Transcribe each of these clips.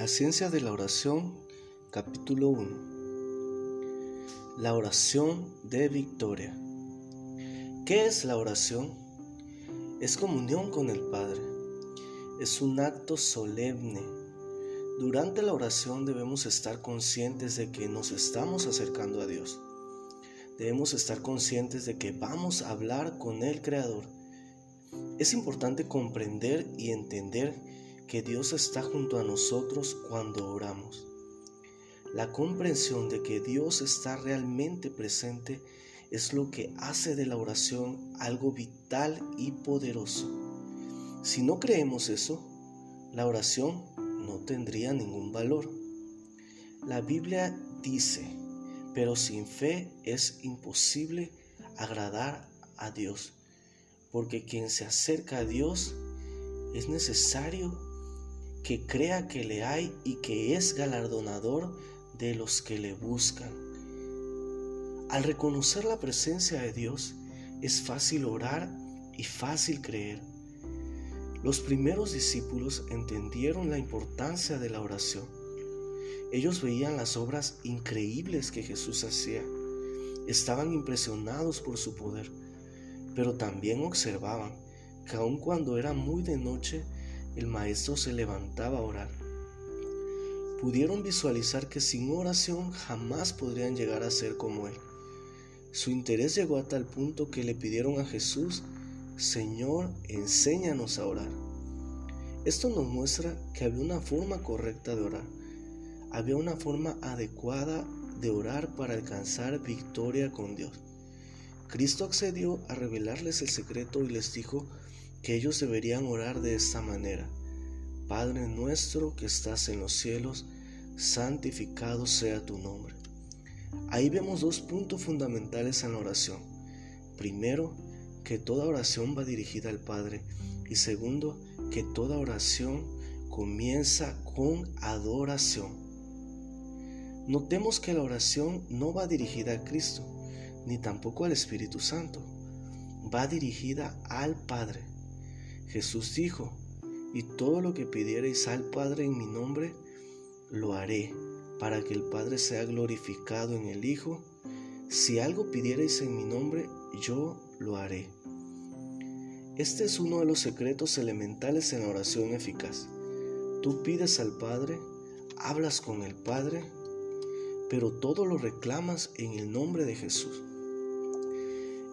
La ciencia de la oración, capítulo 1. La oración de victoria. ¿Qué es la oración? Es comunión con el Padre. Es un acto solemne. Durante la oración debemos estar conscientes de que nos estamos acercando a Dios. Debemos estar conscientes de que vamos a hablar con el Creador. Es importante comprender y entender que Dios está junto a nosotros cuando oramos. La comprensión de que Dios está realmente presente es lo que hace de la oración algo vital y poderoso. Si no creemos eso, la oración no tendría ningún valor. La Biblia dice, pero sin fe es imposible agradar a Dios, porque quien se acerca a Dios es necesario que crea que le hay y que es galardonador de los que le buscan. Al reconocer la presencia de Dios, es fácil orar y fácil creer. Los primeros discípulos entendieron la importancia de la oración. Ellos veían las obras increíbles que Jesús hacía. Estaban impresionados por su poder, pero también observaban que aun cuando era muy de noche, el maestro se levantaba a orar. Pudieron visualizar que sin oración jamás podrían llegar a ser como él. Su interés llegó a tal punto que le pidieron a Jesús, Señor, enséñanos a orar. Esto nos muestra que había una forma correcta de orar. Había una forma adecuada de orar para alcanzar victoria con Dios. Cristo accedió a revelarles el secreto y les dijo que ellos deberían orar de esta manera. Padre nuestro que estás en los cielos, santificado sea tu nombre. Ahí vemos dos puntos fundamentales en la oración. Primero, que toda oración va dirigida al Padre. Y segundo, que toda oración comienza con adoración. Notemos que la oración no va dirigida a Cristo, ni tampoco al Espíritu Santo. Va dirigida al Padre. Jesús dijo, y todo lo que pidiereis al Padre en mi nombre, lo haré, para que el Padre sea glorificado en el Hijo. Si algo pidiereis en mi nombre, yo lo haré. Este es uno de los secretos elementales en la oración eficaz. Tú pides al Padre, hablas con el Padre, pero todo lo reclamas en el nombre de Jesús.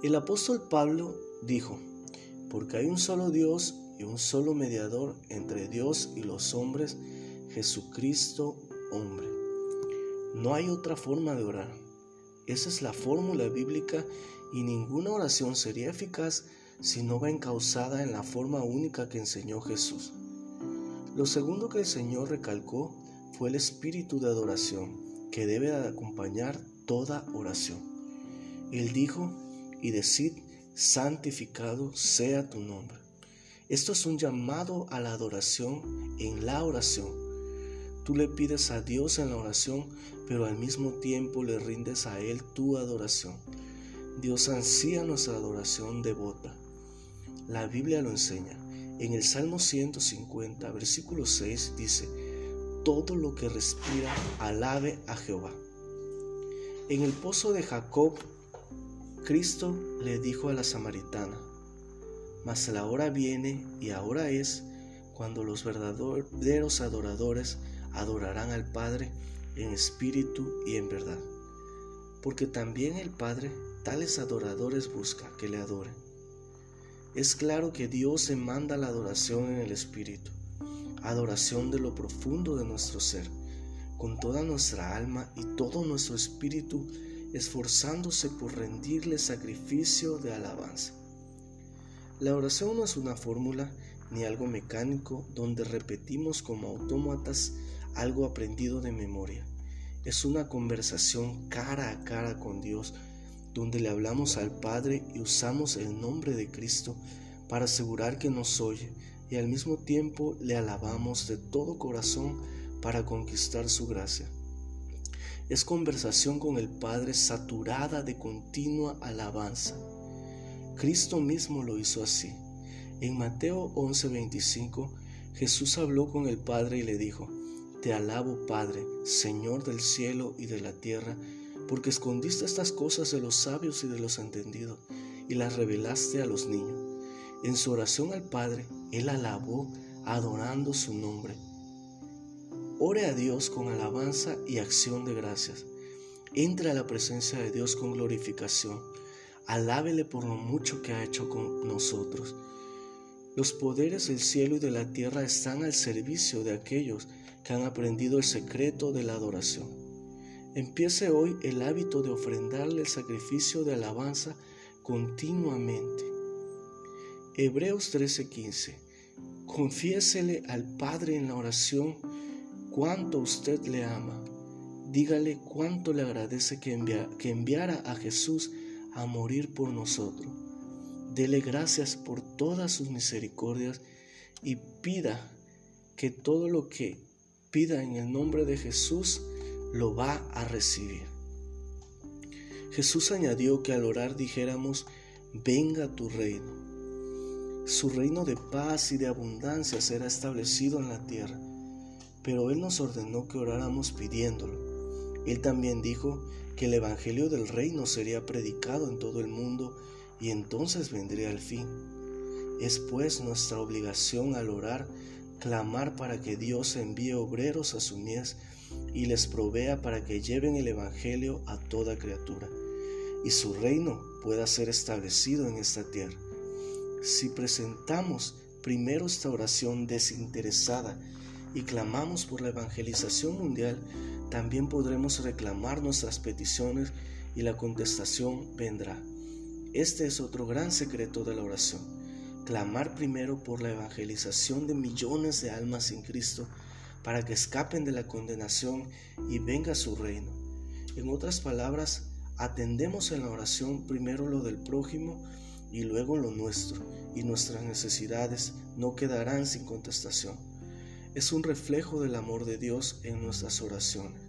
El apóstol Pablo dijo, porque hay un solo Dios y un solo mediador entre Dios y los hombres, Jesucristo hombre. No hay otra forma de orar. Esa es la fórmula bíblica y ninguna oración sería eficaz si no va encauzada en la forma única que enseñó Jesús. Lo segundo que el Señor recalcó fue el espíritu de adoración que debe acompañar toda oración. Él dijo, y decid santificado sea tu nombre. Esto es un llamado a la adoración en la oración. Tú le pides a Dios en la oración, pero al mismo tiempo le rindes a Él tu adoración. Dios ansía nuestra adoración devota. La Biblia lo enseña. En el Salmo 150, versículo 6 dice, Todo lo que respira, alabe a Jehová. En el pozo de Jacob Cristo le dijo a la samaritana, mas la hora viene y ahora es cuando los verdaderos adoradores adorarán al Padre en espíritu y en verdad. Porque también el Padre tales adoradores busca que le adoren. Es claro que Dios demanda la adoración en el espíritu, adoración de lo profundo de nuestro ser, con toda nuestra alma y todo nuestro espíritu esforzándose por rendirle sacrificio de alabanza. La oración no es una fórmula ni algo mecánico donde repetimos como autómatas algo aprendido de memoria. Es una conversación cara a cara con Dios donde le hablamos al Padre y usamos el nombre de Cristo para asegurar que nos oye y al mismo tiempo le alabamos de todo corazón para conquistar su gracia. Es conversación con el Padre saturada de continua alabanza. Cristo mismo lo hizo así. En Mateo 11:25 Jesús habló con el Padre y le dijo, Te alabo, Padre, Señor del cielo y de la tierra, porque escondiste estas cosas de los sabios y de los entendidos y las revelaste a los niños. En su oración al Padre, Él alabó, adorando su nombre. Ore a Dios con alabanza y acción de gracias. Entre a la presencia de Dios con glorificación. Alábele por lo mucho que ha hecho con nosotros. Los poderes del cielo y de la tierra están al servicio de aquellos que han aprendido el secreto de la adoración. Empiece hoy el hábito de ofrendarle el sacrificio de alabanza continuamente. Hebreos 13:15. Confiésele al Padre en la oración cuánto usted le ama. Dígale cuánto le agradece que, enviara a Jesús a morir por nosotros. Dele gracias por todas sus misericordias y pida que todo lo que pida en el nombre de Jesús lo va a recibir. Jesús añadió que al orar dijéramos, venga tu reino. Su reino de paz y de abundancia será establecido en la tierra, pero Él nos ordenó que oráramos pidiéndolo. Él también dijo que el Evangelio del reino sería predicado en todo el mundo y entonces vendría el fin. Es pues nuestra obligación al orar clamar para que Dios envíe obreros a su mies y les provea para que lleven el Evangelio a toda criatura y su reino pueda ser establecido en esta tierra. Si presentamos primero esta oración desinteresada y clamamos por la evangelización mundial, también podremos reclamar nuestras peticiones y la contestación vendrá. Este es otro gran secreto de la oración. Clamar primero por la evangelización de millones de almas en Cristo para que escapen de la condenación y venga su reino. En otras palabras, atendemos en la oración primero lo del prójimo y luego lo nuestro, y nuestras necesidades no quedarán sin contestación. Es un reflejo del amor de Dios en nuestras oraciones.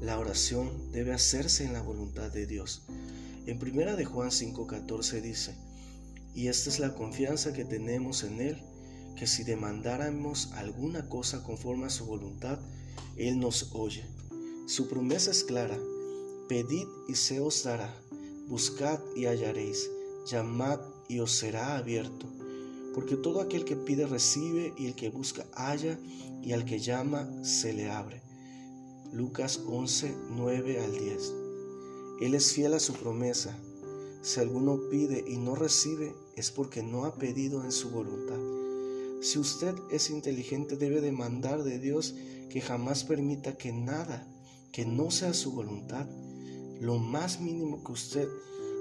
La oración debe hacerse en la voluntad de Dios. En primera de Juan 5:14 dice, y esta es la confianza que tenemos en Él, que si demandáramos alguna cosa conforme a su voluntad, Él nos oye. Su promesa es clara, pedid y se os dará, buscad y hallaréis, llamad y os será abierto. Porque todo aquel que pide recibe y el que busca halla y al que llama se le abre. Lucas 11, 9 al 10. Él es fiel a su promesa. Si alguno pide y no recibe, es porque no ha pedido en su voluntad. Si usted es inteligente, debe demandar de Dios que jamás permita que nada que no sea su voluntad, lo más mínimo que usted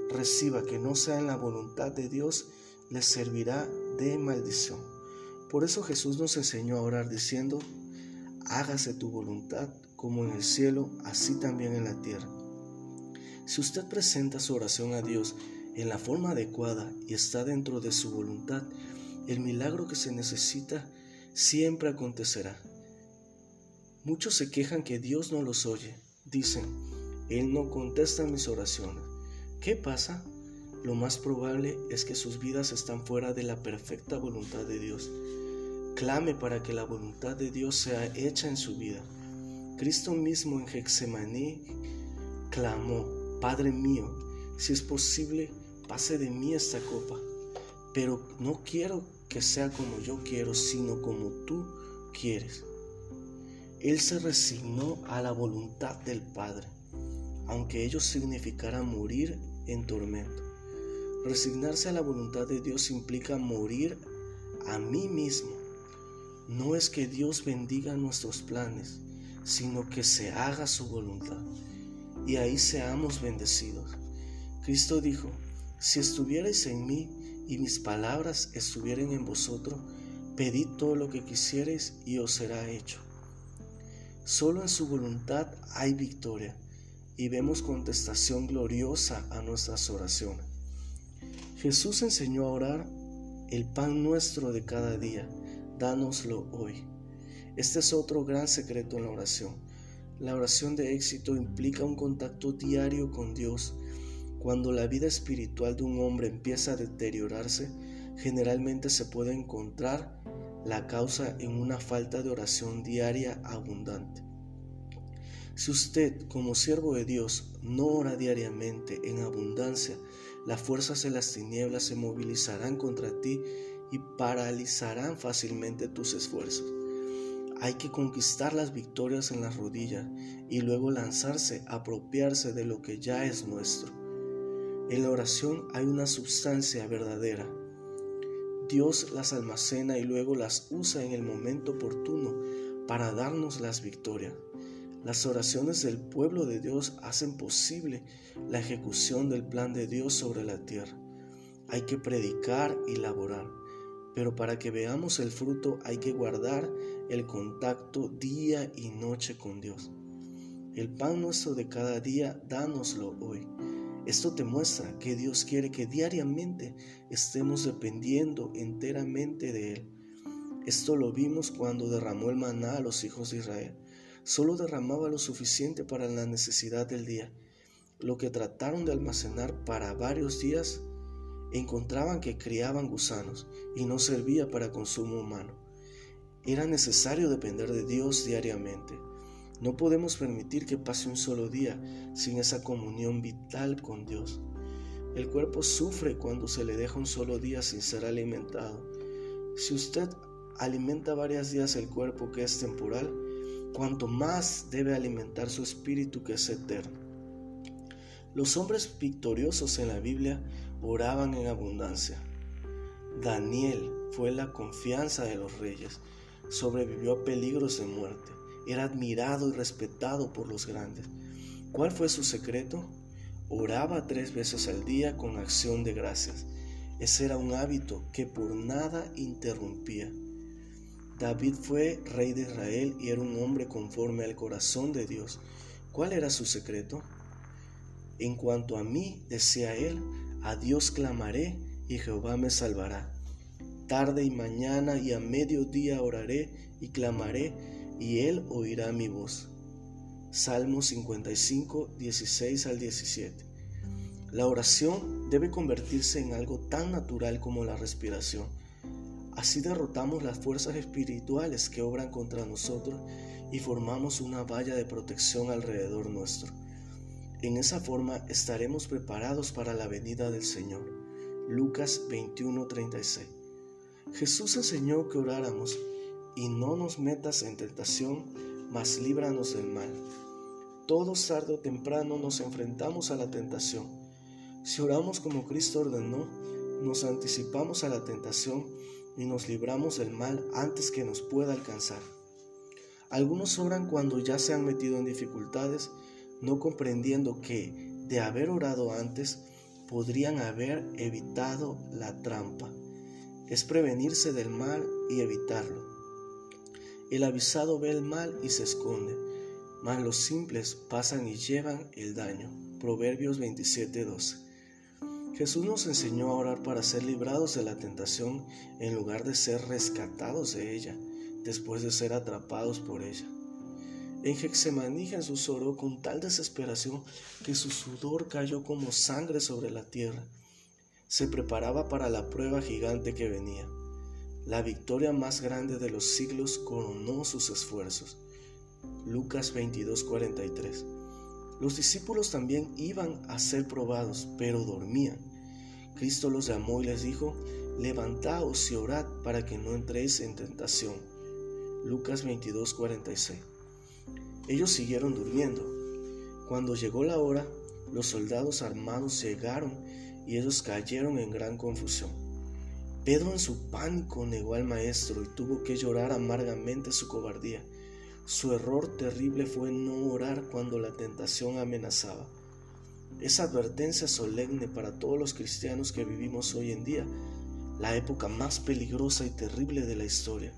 reciba que no sea en la voluntad de Dios, le servirá de maldición. Por eso Jesús nos enseñó a orar diciendo, hágase tu voluntad como en el cielo, así también en la tierra. Si usted presenta su oración a Dios en la forma adecuada y está dentro de su voluntad, el milagro que se necesita siempre acontecerá. Muchos se quejan que Dios no los oye. Dicen, Él no contesta mis oraciones. ¿Qué pasa? Lo más probable es que sus vidas están fuera de la perfecta voluntad de Dios. Clame para que la voluntad de Dios sea hecha en su vida. Cristo mismo en Hexemaní clamó, Padre mío, si es posible, pase de mí esta copa, pero no quiero que sea como yo quiero, sino como tú quieres. Él se resignó a la voluntad del Padre, aunque ello significara morir en tormento. Resignarse a la voluntad de Dios implica morir a mí mismo. No es que Dios bendiga nuestros planes, sino que se haga su voluntad y ahí seamos bendecidos. Cristo dijo, si estuvierais en mí y mis palabras estuvieran en vosotros, pedid todo lo que quisierais y os será hecho. Solo en su voluntad hay victoria y vemos contestación gloriosa a nuestras oraciones. Jesús enseñó a orar el pan nuestro de cada día, dánoslo hoy. Este es otro gran secreto en la oración. La oración de éxito implica un contacto diario con Dios. Cuando la vida espiritual de un hombre empieza a deteriorarse, generalmente se puede encontrar la causa en una falta de oración diaria abundante. Si usted, como siervo de Dios, no ora diariamente en abundancia, las fuerzas de las tinieblas se movilizarán contra ti y paralizarán fácilmente tus esfuerzos. Hay que conquistar las victorias en las rodillas y luego lanzarse, apropiarse de lo que ya es nuestro. En la oración hay una sustancia verdadera. Dios las almacena y luego las usa en el momento oportuno para darnos las victorias. Las oraciones del pueblo de Dios hacen posible la ejecución del plan de Dios sobre la tierra. Hay que predicar y laborar, pero para que veamos el fruto hay que guardar el contacto día y noche con Dios. El pan nuestro de cada día, dánoslo hoy. Esto te muestra que Dios quiere que diariamente estemos dependiendo enteramente de Él. Esto lo vimos cuando derramó el maná a los hijos de Israel solo derramaba lo suficiente para la necesidad del día. Lo que trataron de almacenar para varios días, encontraban que criaban gusanos y no servía para consumo humano. Era necesario depender de Dios diariamente. No podemos permitir que pase un solo día sin esa comunión vital con Dios. El cuerpo sufre cuando se le deja un solo día sin ser alimentado. Si usted alimenta varios días el cuerpo que es temporal, cuanto más debe alimentar su espíritu que es eterno. Los hombres victoriosos en la Biblia oraban en abundancia. Daniel fue la confianza de los reyes, sobrevivió a peligros de muerte, era admirado y respetado por los grandes. ¿Cuál fue su secreto? Oraba tres veces al día con acción de gracias. Ese era un hábito que por nada interrumpía. David fue rey de Israel y era un hombre conforme al corazón de Dios. ¿Cuál era su secreto? En cuanto a mí, decía él, a Dios clamaré y Jehová me salvará. Tarde y mañana y a mediodía oraré y clamaré y él oirá mi voz. Salmo 55, 16 al 17. La oración debe convertirse en algo tan natural como la respiración. Así derrotamos las fuerzas espirituales que obran contra nosotros y formamos una valla de protección alrededor nuestro. En esa forma estaremos preparados para la venida del Señor. Lucas 21:36. Jesús enseñó que oráramos y no nos metas en tentación, mas líbranos del mal. Todos tarde o temprano nos enfrentamos a la tentación. Si oramos como Cristo ordenó, nos anticipamos a la tentación y nos libramos del mal antes que nos pueda alcanzar. Algunos obran cuando ya se han metido en dificultades, no comprendiendo que, de haber orado antes, podrían haber evitado la trampa. Es prevenirse del mal y evitarlo. El avisado ve el mal y se esconde, mas los simples pasan y llevan el daño. Proverbios 27:12. Jesús nos enseñó a orar para ser librados de la tentación en lugar de ser rescatados de ella, después de ser atrapados por ella. En Hexemaní Jesús oró con tal desesperación que su sudor cayó como sangre sobre la tierra. Se preparaba para la prueba gigante que venía. La victoria más grande de los siglos coronó sus esfuerzos. Lucas 22:43. Los discípulos también iban a ser probados, pero dormían. Cristo los llamó y les dijo, levantaos y orad para que no entréis en tentación. Lucas 22, 46. Ellos siguieron durmiendo. Cuando llegó la hora, los soldados armados llegaron y ellos cayeron en gran confusión. Pedro en su pánico negó al maestro y tuvo que llorar amargamente su cobardía. Su error terrible fue no orar cuando la tentación amenazaba. Esa advertencia solemne para todos los cristianos que vivimos hoy en día, la época más peligrosa y terrible de la historia.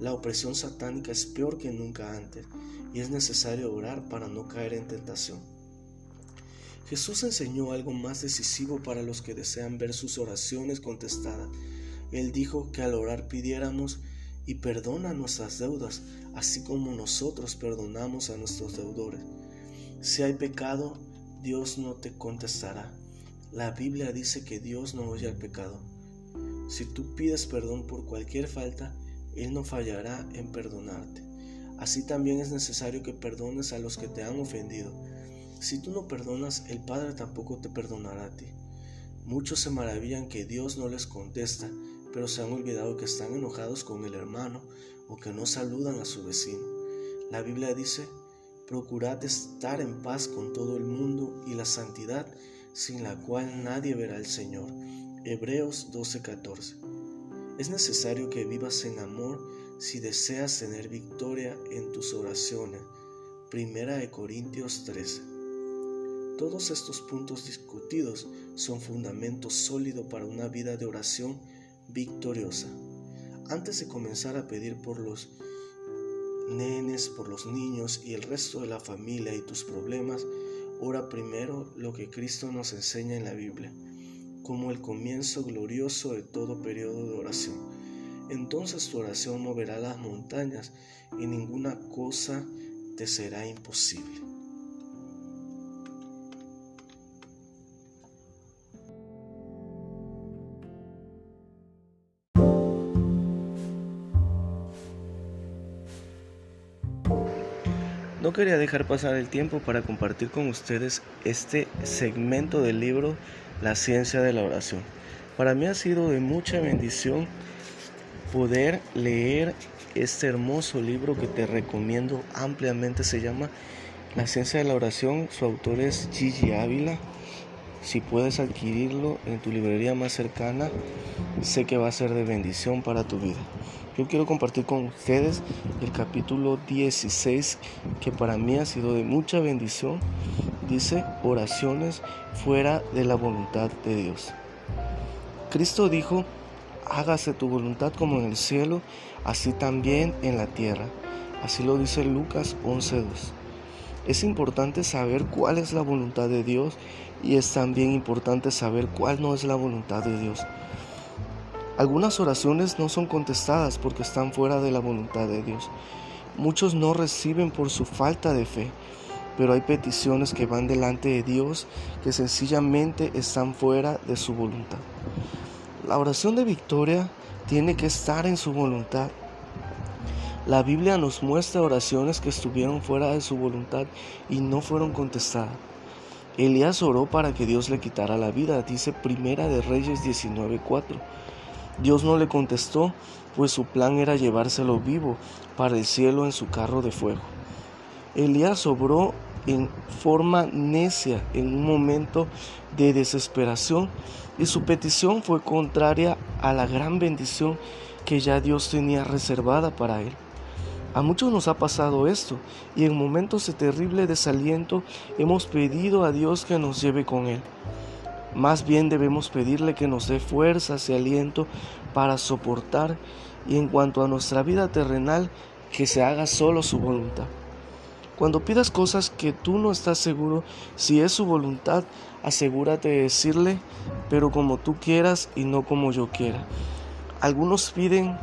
La opresión satánica es peor que nunca antes y es necesario orar para no caer en tentación. Jesús enseñó algo más decisivo para los que desean ver sus oraciones contestadas. Él dijo que al orar pidiéramos y perdona nuestras deudas, así como nosotros perdonamos a nuestros deudores. Si hay pecado, Dios no te contestará. La Biblia dice que Dios no oye al pecado. Si tú pides perdón por cualquier falta, Él no fallará en perdonarte. Así también es necesario que perdones a los que te han ofendido. Si tú no perdonas, el Padre tampoco te perdonará a ti. Muchos se maravillan que Dios no les contesta, pero se han olvidado que están enojados con el hermano o que no saludan a su vecino. La Biblia dice, procurad estar en paz con todo el mundo y la santidad sin la cual nadie verá al Señor. Hebreos 12:14. Es necesario que vivas en amor si deseas tener victoria en tus oraciones. Primera de Corintios 13. Todos estos puntos discutidos son fundamentos sólidos para una vida de oración victoriosa. Antes de comenzar a pedir por los nenes, por los niños y el resto de la familia y tus problemas, ora primero lo que Cristo nos enseña en la Biblia, como el comienzo glorioso de todo periodo de oración. Entonces tu oración moverá las montañas y ninguna cosa te será imposible. No quería dejar pasar el tiempo para compartir con ustedes este segmento del libro La ciencia de la oración. Para mí ha sido de mucha bendición poder leer este hermoso libro que te recomiendo ampliamente. Se llama La ciencia de la oración. Su autor es Gigi Ávila. Si puedes adquirirlo en tu librería más cercana, sé que va a ser de bendición para tu vida. Yo quiero compartir con ustedes el capítulo 16 que para mí ha sido de mucha bendición. Dice oraciones fuera de la voluntad de Dios. Cristo dijo, hágase tu voluntad como en el cielo, así también en la tierra. Así lo dice Lucas 11.2. Es importante saber cuál es la voluntad de Dios y es también importante saber cuál no es la voluntad de Dios. Algunas oraciones no son contestadas porque están fuera de la voluntad de Dios. Muchos no reciben por su falta de fe, pero hay peticiones que van delante de Dios que sencillamente están fuera de su voluntad. La oración de victoria tiene que estar en su voluntad. La Biblia nos muestra oraciones que estuvieron fuera de su voluntad y no fueron contestadas. Elías oró para que Dios le quitara la vida, dice Primera de Reyes 19:4. Dios no le contestó, pues su plan era llevárselo vivo para el cielo en su carro de fuego. Elías obró en forma necia en un momento de desesperación y su petición fue contraria a la gran bendición que ya Dios tenía reservada para él. A muchos nos ha pasado esto y en momentos de terrible desaliento hemos pedido a Dios que nos lleve con Él. Más bien debemos pedirle que nos dé fuerzas y aliento para soportar y en cuanto a nuestra vida terrenal, que se haga solo su voluntad. Cuando pidas cosas que tú no estás seguro si es su voluntad, asegúrate de decirle, pero como tú quieras y no como yo quiera. Algunos piden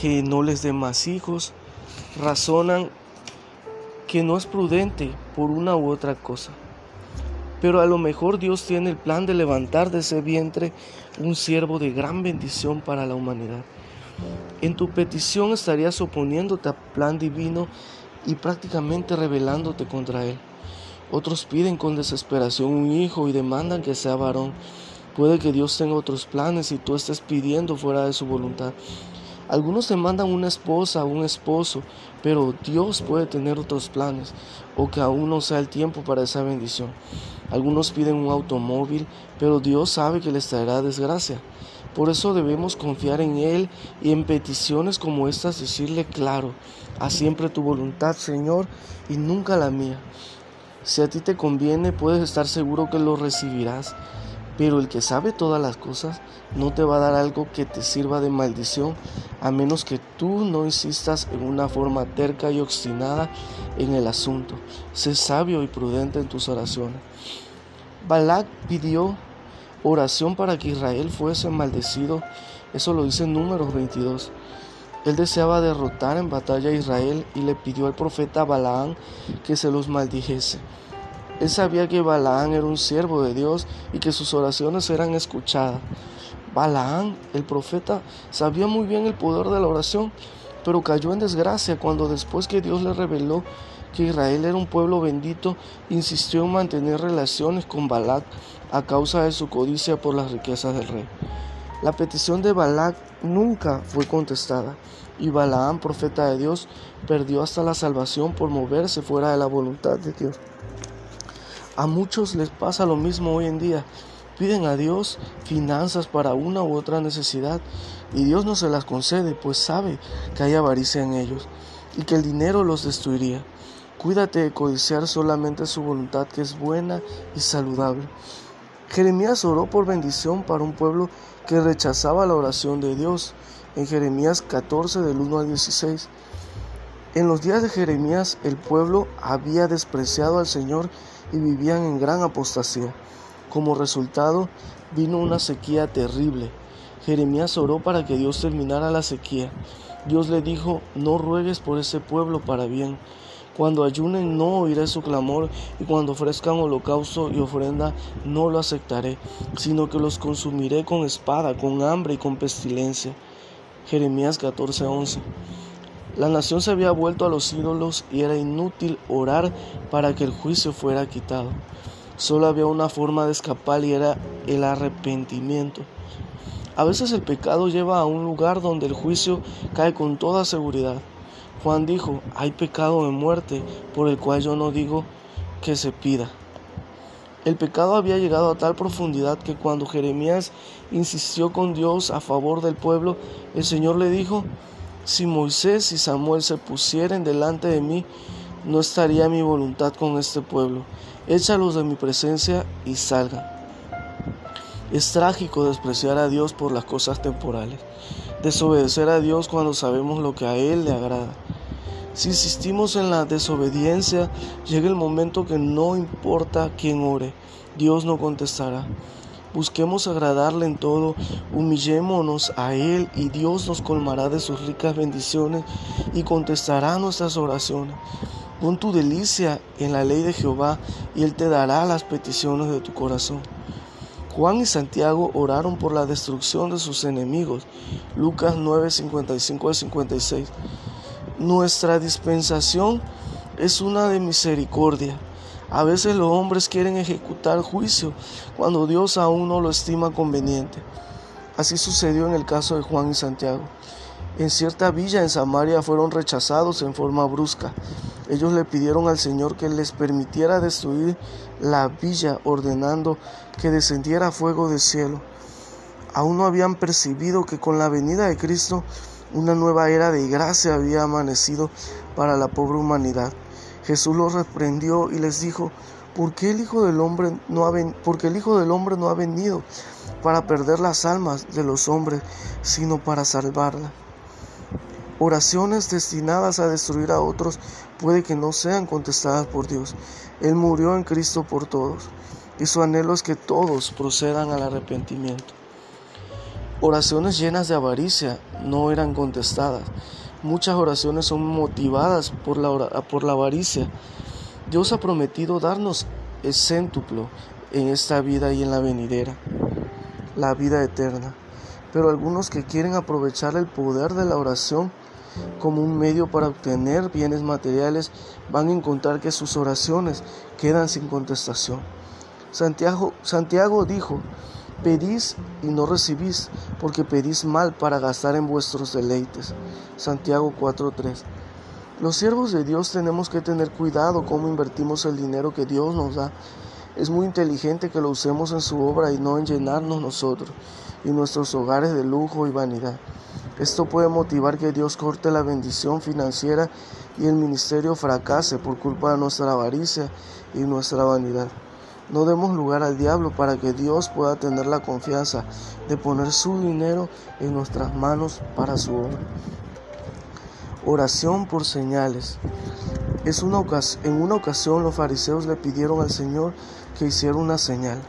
que no les dé más hijos, razonan que no es prudente por una u otra cosa. Pero a lo mejor Dios tiene el plan de levantar de ese vientre un siervo de gran bendición para la humanidad. En tu petición estarías oponiéndote al plan divino y prácticamente rebelándote contra él. Otros piden con desesperación un hijo y demandan que sea varón. Puede que Dios tenga otros planes y tú estés pidiendo fuera de su voluntad. Algunos demandan una esposa o un esposo, pero Dios puede tener otros planes o que aún no sea el tiempo para esa bendición. Algunos piden un automóvil, pero Dios sabe que les traerá desgracia. Por eso debemos confiar en Él y en peticiones como estas decirle claro, haz siempre tu voluntad, Señor, y nunca la mía. Si a ti te conviene, puedes estar seguro que lo recibirás. Pero el que sabe todas las cosas no te va a dar algo que te sirva de maldición, a menos que tú no insistas en una forma terca y obstinada en el asunto. Sé sabio y prudente en tus oraciones. Balak pidió oración para que Israel fuese maldecido. Eso lo dice Números 22. Él deseaba derrotar en batalla a Israel y le pidió al profeta Balaán que se los maldijese. Él sabía que Balaán era un siervo de Dios y que sus oraciones eran escuchadas. Balaán, el profeta, sabía muy bien el poder de la oración, pero cayó en desgracia cuando después que Dios le reveló que Israel era un pueblo bendito, insistió en mantener relaciones con Balac a causa de su codicia por las riquezas del rey. La petición de Balac nunca fue contestada y Balaam, profeta de Dios, perdió hasta la salvación por moverse fuera de la voluntad de Dios. A muchos les pasa lo mismo hoy en día. Piden a Dios finanzas para una u otra necesidad y Dios no se las concede, pues sabe que hay avaricia en ellos y que el dinero los destruiría. Cuídate de codiciar solamente su voluntad que es buena y saludable. Jeremías oró por bendición para un pueblo que rechazaba la oración de Dios en Jeremías 14 del 1 al 16. En los días de Jeremías el pueblo había despreciado al Señor y vivían en gran apostasía. Como resultado vino una sequía terrible. Jeremías oró para que Dios terminara la sequía. Dios le dijo, no ruegues por ese pueblo para bien. Cuando ayunen no oiré su clamor y cuando ofrezcan holocausto y ofrenda no lo aceptaré, sino que los consumiré con espada, con hambre y con pestilencia. Jeremías 14:11 La nación se había vuelto a los ídolos y era inútil orar para que el juicio fuera quitado. Solo había una forma de escapar y era el arrepentimiento. A veces el pecado lleva a un lugar donde el juicio cae con toda seguridad. Juan dijo, hay pecado de muerte por el cual yo no digo que se pida. El pecado había llegado a tal profundidad que cuando Jeremías insistió con Dios a favor del pueblo, el Señor le dijo, si Moisés y Samuel se pusieren delante de mí, no estaría mi voluntad con este pueblo. Échalos de mi presencia y salgan. Es trágico despreciar a Dios por las cosas temporales, desobedecer a Dios cuando sabemos lo que a Él le agrada. Si insistimos en la desobediencia, llega el momento que no importa quién ore, Dios no contestará. Busquemos agradarle en todo, humillémonos a Él y Dios nos colmará de sus ricas bendiciones y contestará nuestras oraciones. Pon tu delicia en la ley de Jehová y Él te dará las peticiones de tu corazón. Juan y Santiago oraron por la destrucción de sus enemigos. Lucas 9, 55 56. Nuestra dispensación es una de misericordia. A veces los hombres quieren ejecutar juicio cuando Dios aún no lo estima conveniente. Así sucedió en el caso de Juan y Santiago. En cierta villa en Samaria fueron rechazados en forma brusca. Ellos le pidieron al Señor que les permitiera destruir la villa ordenando que descendiera fuego del cielo. Aún no habían percibido que con la venida de Cristo una nueva era de gracia había amanecido para la pobre humanidad. Jesús los reprendió y les dijo, ¿por qué el Hijo del Hombre no ha, porque el Hijo del Hombre no ha venido para perder las almas de los hombres, sino para salvarlas? Oraciones destinadas a destruir a otros puede que no sean contestadas por Dios. Él murió en Cristo por todos y su anhelo es que todos procedan al arrepentimiento. Oraciones llenas de avaricia no eran contestadas. Muchas oraciones son motivadas por la, por la avaricia. Dios ha prometido darnos el céntuplo en esta vida y en la venidera, la vida eterna. Pero algunos que quieren aprovechar el poder de la oración como un medio para obtener bienes materiales van a encontrar que sus oraciones quedan sin contestación. Santiago, Santiago dijo, Pedís y no recibís, porque pedís mal para gastar en vuestros deleites. Santiago 4:3. Los siervos de Dios tenemos que tener cuidado cómo invertimos el dinero que Dios nos da. Es muy inteligente que lo usemos en su obra y no en llenarnos nosotros y nuestros hogares de lujo y vanidad. Esto puede motivar que Dios corte la bendición financiera y el ministerio fracase por culpa de nuestra avaricia y nuestra vanidad. No demos lugar al diablo para que Dios pueda tener la confianza de poner su dinero en nuestras manos para su obra. Oración por señales. Es una en una ocasión los fariseos le pidieron al Señor que hiciera una señal.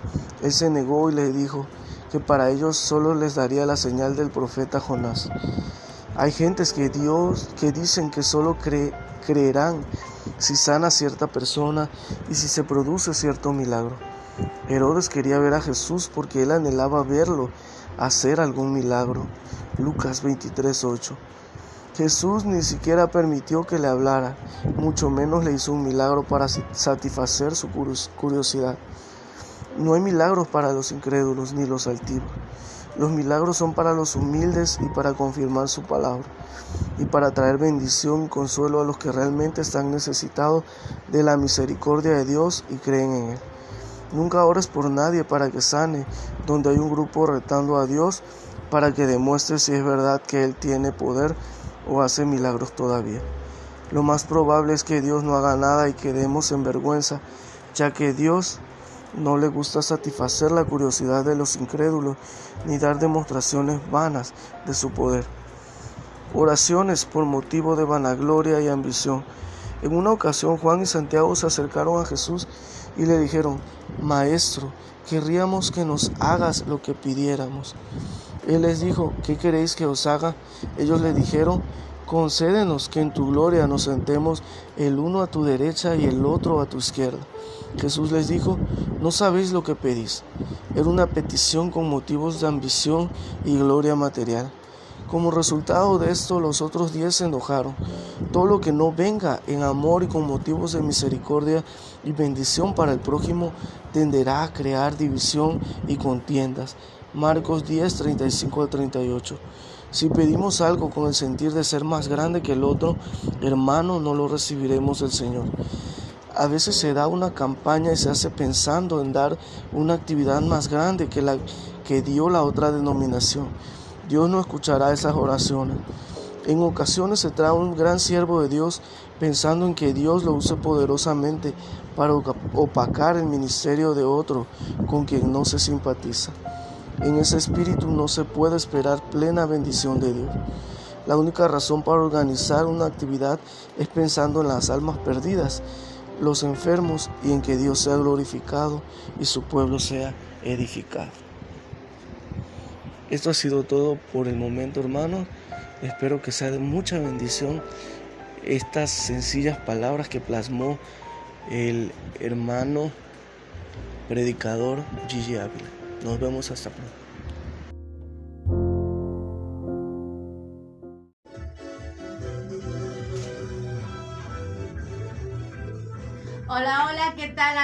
Él se negó y le dijo que para ellos solo les daría la señal del profeta Jonás. Hay gentes que Dios que dicen que solo creerán si sana cierta persona y si se produce cierto milagro. Herodes quería ver a Jesús porque él anhelaba verlo hacer algún milagro. Lucas 23:8. Jesús ni siquiera permitió que le hablara, mucho menos le hizo un milagro para satisfacer su curiosidad. No hay milagros para los incrédulos ni los altivos. Los milagros son para los humildes y para confirmar su palabra y para traer bendición y consuelo a los que realmente están necesitados de la misericordia de Dios y creen en Él. Nunca ores por nadie para que sane, donde hay un grupo retando a Dios para que demuestre si es verdad que Él tiene poder o hace milagros todavía. Lo más probable es que Dios no haga nada y quedemos en vergüenza, ya que Dios no le gusta satisfacer la curiosidad de los incrédulos ni dar demostraciones vanas de su poder. Oraciones por motivo de vanagloria y ambición. En una ocasión Juan y Santiago se acercaron a Jesús y le dijeron, Maestro, querríamos que nos hagas lo que pidiéramos. Él les dijo, ¿qué queréis que os haga? Ellos le dijeron, concédenos que en tu gloria nos sentemos el uno a tu derecha y el otro a tu izquierda. Jesús les dijo, no sabéis lo que pedís. Era una petición con motivos de ambición y gloria material. Como resultado de esto, los otros diez se enojaron. Todo lo que no venga en amor y con motivos de misericordia y bendición para el prójimo tenderá a crear división y contiendas. Marcos 10, 35 al 38. Si pedimos algo con el sentir de ser más grande que el otro, hermano, no lo recibiremos del Señor. A veces se da una campaña y se hace pensando en dar una actividad más grande que la que dio la otra denominación. Dios no escuchará esas oraciones. En ocasiones se trae un gran siervo de Dios pensando en que Dios lo use poderosamente para opacar el ministerio de otro con quien no se simpatiza. En ese espíritu no se puede esperar plena bendición de Dios. La única razón para organizar una actividad es pensando en las almas perdidas los enfermos y en que Dios sea glorificado y su pueblo sea edificado. Esto ha sido todo por el momento, hermanos. Espero que sea de mucha bendición estas sencillas palabras que plasmó el hermano predicador Gigi Ávila. Nos vemos hasta pronto.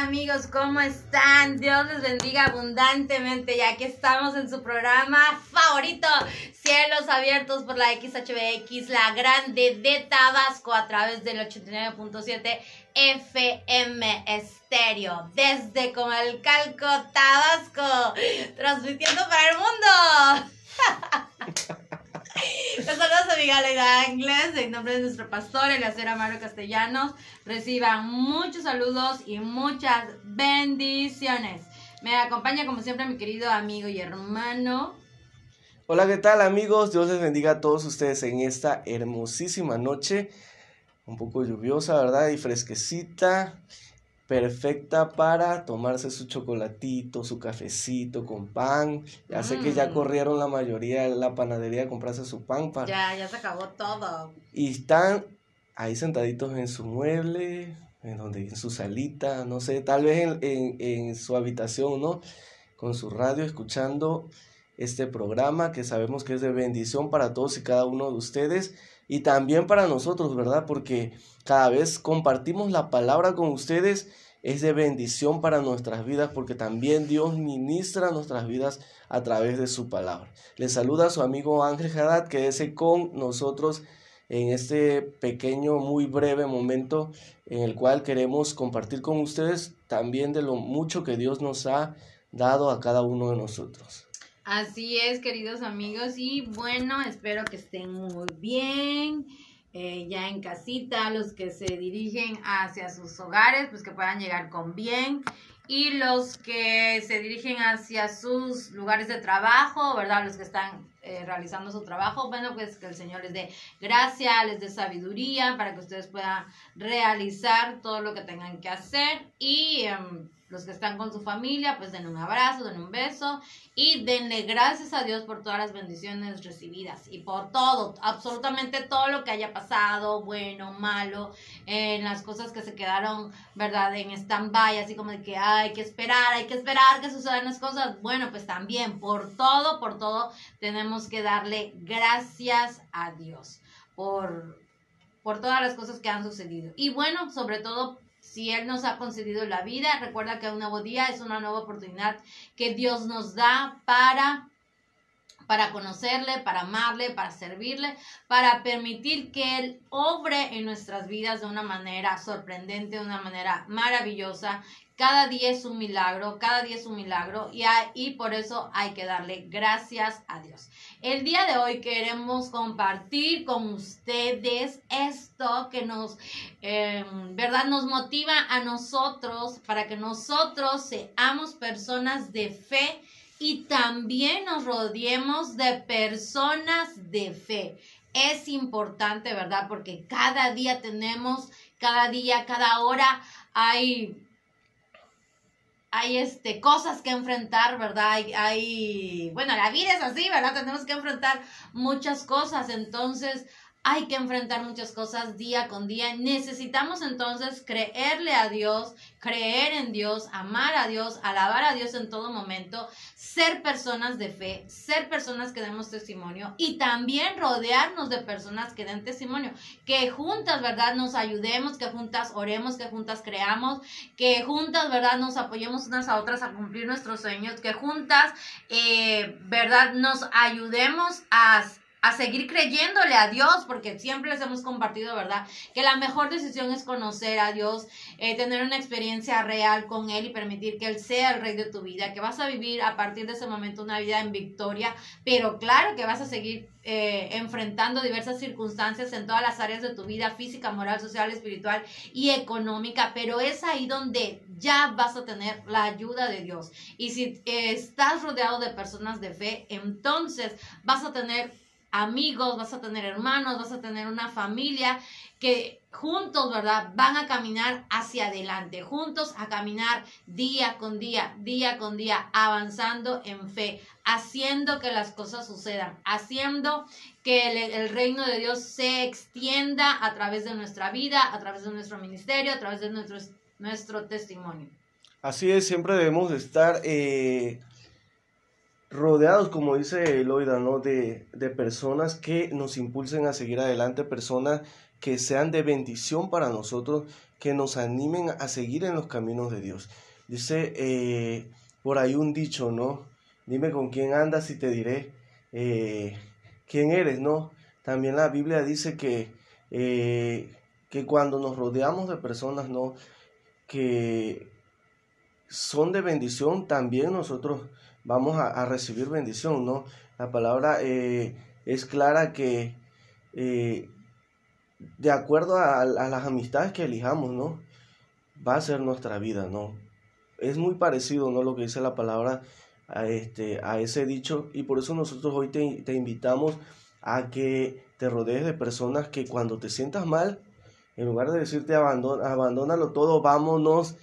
Amigos? ¿Cómo están? Dios les bendiga abundantemente ya que estamos en su programa favorito, Cielos Abiertos por la XHBX, la grande de Tabasco a través del 89.7 FM Estéreo, desde Comalcalco, Tabasco, transmitiendo para el mundo. Les saludos a Miguel Ángeles, en nombre de nuestro pastor, el acero Mario Castellanos. Reciban muchos saludos y muchas bendiciones. Me acompaña como siempre mi querido amigo y hermano. Hola, ¿qué tal amigos? Dios les bendiga a todos ustedes en esta hermosísima noche. Un poco lluviosa, ¿verdad? Y fresquecita perfecta para tomarse su chocolatito, su cafecito con pan. Ya sé que ya mm. corrieron la mayoría de la panadería a comprarse su pan. Para... Ya, ya se acabó todo. Y están ahí sentaditos en su mueble, en donde en su salita, no sé, tal vez en, en, en su habitación, ¿no? Con su radio escuchando este programa que sabemos que es de bendición para todos y cada uno de ustedes y también para nosotros, ¿verdad? Porque cada vez compartimos la palabra con ustedes, es de bendición para nuestras vidas porque también Dios ministra nuestras vidas a través de su palabra. Les saluda su amigo Ángel Haddad, quédese con nosotros en este pequeño, muy breve momento en el cual queremos compartir con ustedes también de lo mucho que Dios nos ha dado a cada uno de nosotros. Así es, queridos amigos, y bueno, espero que estén muy bien. Eh, ya en casita, los que se dirigen hacia sus hogares, pues que puedan llegar con bien. Y los que se dirigen hacia sus lugares de trabajo, ¿verdad? Los que están eh, realizando su trabajo, bueno, pues que el Señor les dé gracia, les dé sabiduría para que ustedes puedan realizar todo lo que tengan que hacer. Y em, los que están con su familia, pues den un abrazo, den un beso y denle gracias a Dios por todas las bendiciones recibidas y por todo, absolutamente todo lo que haya pasado, bueno, malo, en las cosas que se quedaron, ¿verdad? En stand-by, así como de que hay que esperar, hay que esperar que sucedan las cosas. Bueno, pues también por todo, por todo, tenemos que darle gracias a Dios por, por todas las cosas que han sucedido. Y bueno, sobre todo si Él nos ha concedido la vida, recuerda que un nuevo día es una nueva oportunidad que Dios nos da para para conocerle, para amarle, para servirle, para permitir que Él obre en nuestras vidas de una manera sorprendente, de una manera maravillosa. Cada día es un milagro, cada día es un milagro y, por eso hay que darle gracias a Dios. El día de hoy queremos compartir con ustedes esto que nos, em, ¿verdad? Nos motiva a nosotros para que nosotros seamos personas de fe y también nos rodeemos de personas de fe. Es importante, ¿verdad? Porque cada día tenemos, cada día, cada hora hay hay este, cosas que enfrentar, ¿verdad? Hay, hay, bueno, la vida es así, ¿verdad? Tenemos que enfrentar muchas cosas, entonces hay que enfrentar muchas cosas día con día. Necesitamos entonces creerle a Dios, creer en Dios, amar a Dios, alabar a Dios en todo momento, ser personas de fe, ser personas que demos testimonio y también rodearnos de personas que den testimonio. Que juntas, ¿verdad? Nos ayudemos, que juntas oremos, que juntas creamos, que juntas, ¿verdad? Nos apoyemos unas a otras a cumplir nuestros sueños, que juntas, eh, ¿verdad? Nos ayudemos a a seguir creyéndole a Dios, porque siempre les hemos compartido, ¿verdad? Que la mejor decisión es conocer a Dios, eh, tener una experiencia real con Él y permitir que Él sea el rey de tu vida, que vas a vivir a partir de ese momento una vida en victoria, pero claro que vas a seguir eh, enfrentando diversas circunstancias en todas las áreas de tu vida, física, moral, social, espiritual y económica, pero es ahí donde ya vas a tener la ayuda de Dios. Y si eh, estás rodeado de personas de fe, entonces vas a tener amigos, vas a tener hermanos, vas a tener una familia que juntos, ¿verdad? Van a caminar hacia adelante, juntos a caminar día con día, día con día, avanzando en fe, haciendo que las cosas sucedan, haciendo que el, reino de Dios se extienda a través de nuestra vida, a través de nuestro ministerio, a través de nuestro, nuestro testimonio. Así es, siempre debemos estar eh, rodeados, como dice Eloida, ¿no? De, de personas que nos impulsen a seguir adelante, personas que sean de bendición para nosotros, que nos animen a seguir en los caminos de Dios. Dice eh, por ahí un dicho, ¿no? Dime con quién andas y te diré eh, quién eres, ¿no? También la Biblia dice que, eh, que cuando nos rodeamos de personas, ¿no? Que son de bendición, también nosotros vamos a, recibir bendición, ¿no? La palabra eh, es clara que eh, de acuerdo a, las amistades que elijamos, ¿no? Va a ser nuestra vida, ¿no? Es muy parecido, ¿no? Lo que dice la palabra a, este, a ese dicho y por eso nosotros hoy te, te invitamos a que te rodees de personas que cuando te sientas mal, en lugar de decirte abandónalo todo, vámonos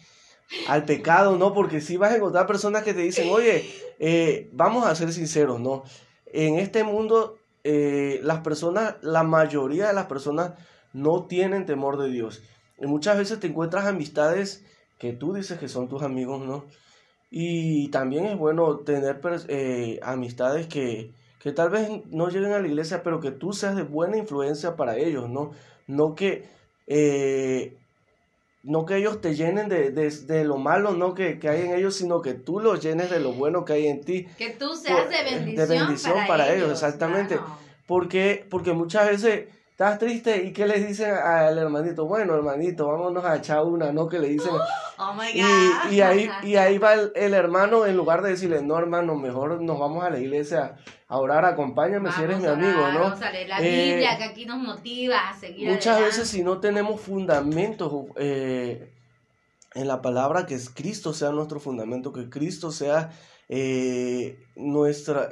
al pecado, ¿no? Porque si vas a encontrar personas que te dicen, oye, eh, vamos a ser sinceros, ¿no? En este mundo, eh, las personas, la mayoría de las personas no tienen temor de Dios. Y muchas veces te encuentras amistades que tú dices que son tus amigos, ¿no? Y también es bueno tener eh, amistades que, que tal vez no lleguen a la iglesia, pero que tú seas de buena influencia para ellos, ¿no? No que no que ellos te llenen de, de, lo malo no que, hay en ellos, sino que tú los llenes de lo bueno que hay en ti. Que tú seas de bendición, de bendición para, ellos, exactamente. Porque, porque muchas veces estás triste y ¿qué les dicen al hermanito? Bueno, hermanito, vámonos a echar una, ¿no? Que le dicen. Oh my God. Y, ahí, y ahí va el, hermano, en lugar de decirle, no, hermano, mejor nos vamos a la iglesia a orar, acompáñame si eres mi amigo, ¿no? Vamos a leer la Biblia, eh, que aquí nos motiva a seguir Muchas veces si no tenemos fundamentos eh, en la palabra, que es Cristo sea nuestro fundamento, que Cristo sea eh, nuestra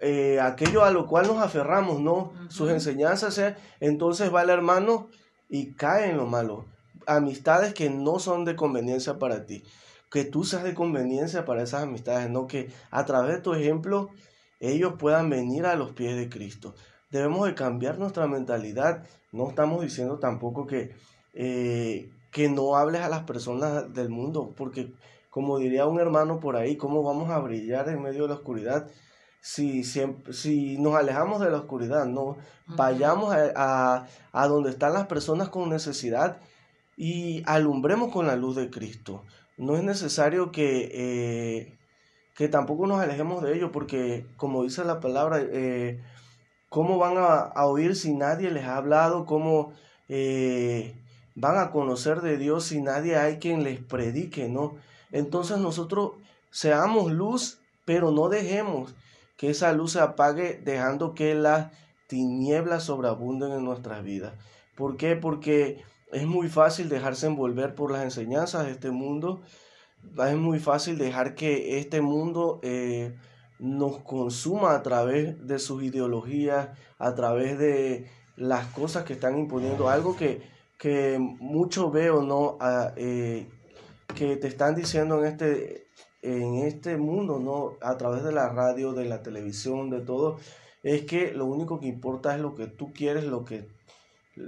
eh, aquello a lo cual nos aferramos, ¿no? Sus enseñanzas, entonces va el hermano y cae en lo malo. Amistades que no son de conveniencia para ti. Que tú seas de conveniencia para esas amistades, ¿no? Que a través de tu ejemplo ellos puedan venir a los pies de Cristo. Debemos de cambiar nuestra mentalidad. No estamos diciendo tampoco que, eh, que no hables a las personas del mundo, porque como diría un hermano por ahí, ¿cómo vamos a brillar en medio de la oscuridad? Si, si nos alejamos de la oscuridad, no, vayamos a, donde están las personas con necesidad y alumbremos con la luz de Cristo. No es necesario que, eh, que tampoco nos alejemos de ellos, porque como dice la palabra, eh, ¿cómo van a, oír si nadie les ha hablado? ¿Cómo eh, van a conocer de Dios si nadie hay quien les predique? ¿no? Entonces nosotros seamos luz, pero no dejemos que esa luz se apague dejando que las tinieblas sobreabunden en nuestras vidas. ¿Por qué? Porque es muy fácil dejarse envolver por las enseñanzas de este mundo. Es muy fácil dejar que este mundo eh, nos consuma a través de sus ideologías, a través de las cosas que están imponiendo. Algo que, que mucho veo, ¿no? Ah, eh, que te están diciendo en este, en este mundo, ¿no? A través de la radio, de la televisión, de todo, es que lo único que importa es lo que tú quieres, lo que,